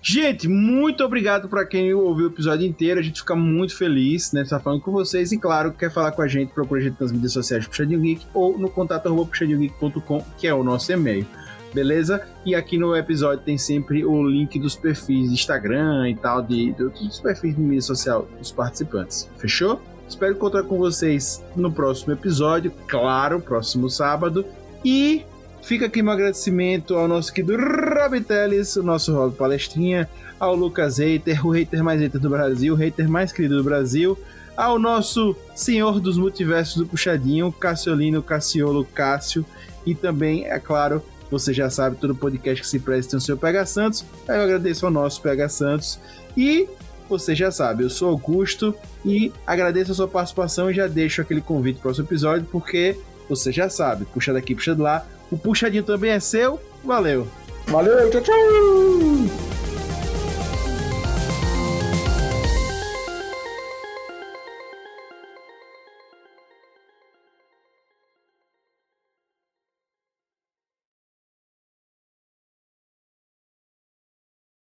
Gente, muito obrigado para quem ouviu o episódio inteiro. A gente fica muito feliz, né? Estar falando com vocês. E claro, quer falar com a gente, procura a gente nas mídias sociais do Puxadinho Geek ou no contato puxadinhogeek.com, que é o nosso e-mail. Beleza? E aqui no episódio tem sempre o link dos perfis de Instagram e tal, de, de dos perfis de mídia social dos participantes. Fechou? Espero encontrar com vocês no próximo episódio, claro, próximo sábado. E fica aqui meu agradecimento ao nosso querido Rob Teles, o nosso Rob Palestrinha, ao Lucas Hater, o hater mais hater do Brasil, o hater mais querido do Brasil, ao nosso senhor dos multiversos do Puxadinho, Cassiolino Cassiolo Cássio, e também, é claro, você já sabe, todo podcast que se presta tem o seu Pega Santos. Aí eu agradeço ao nosso Pega Santos. E você já sabe, eu sou Augusto e agradeço a sua participação e já deixo aquele convite para o próximo episódio, porque você já sabe, puxa daqui, puxa de lá. O puxadinho também é seu. Valeu! Valeu, tchau, tchau!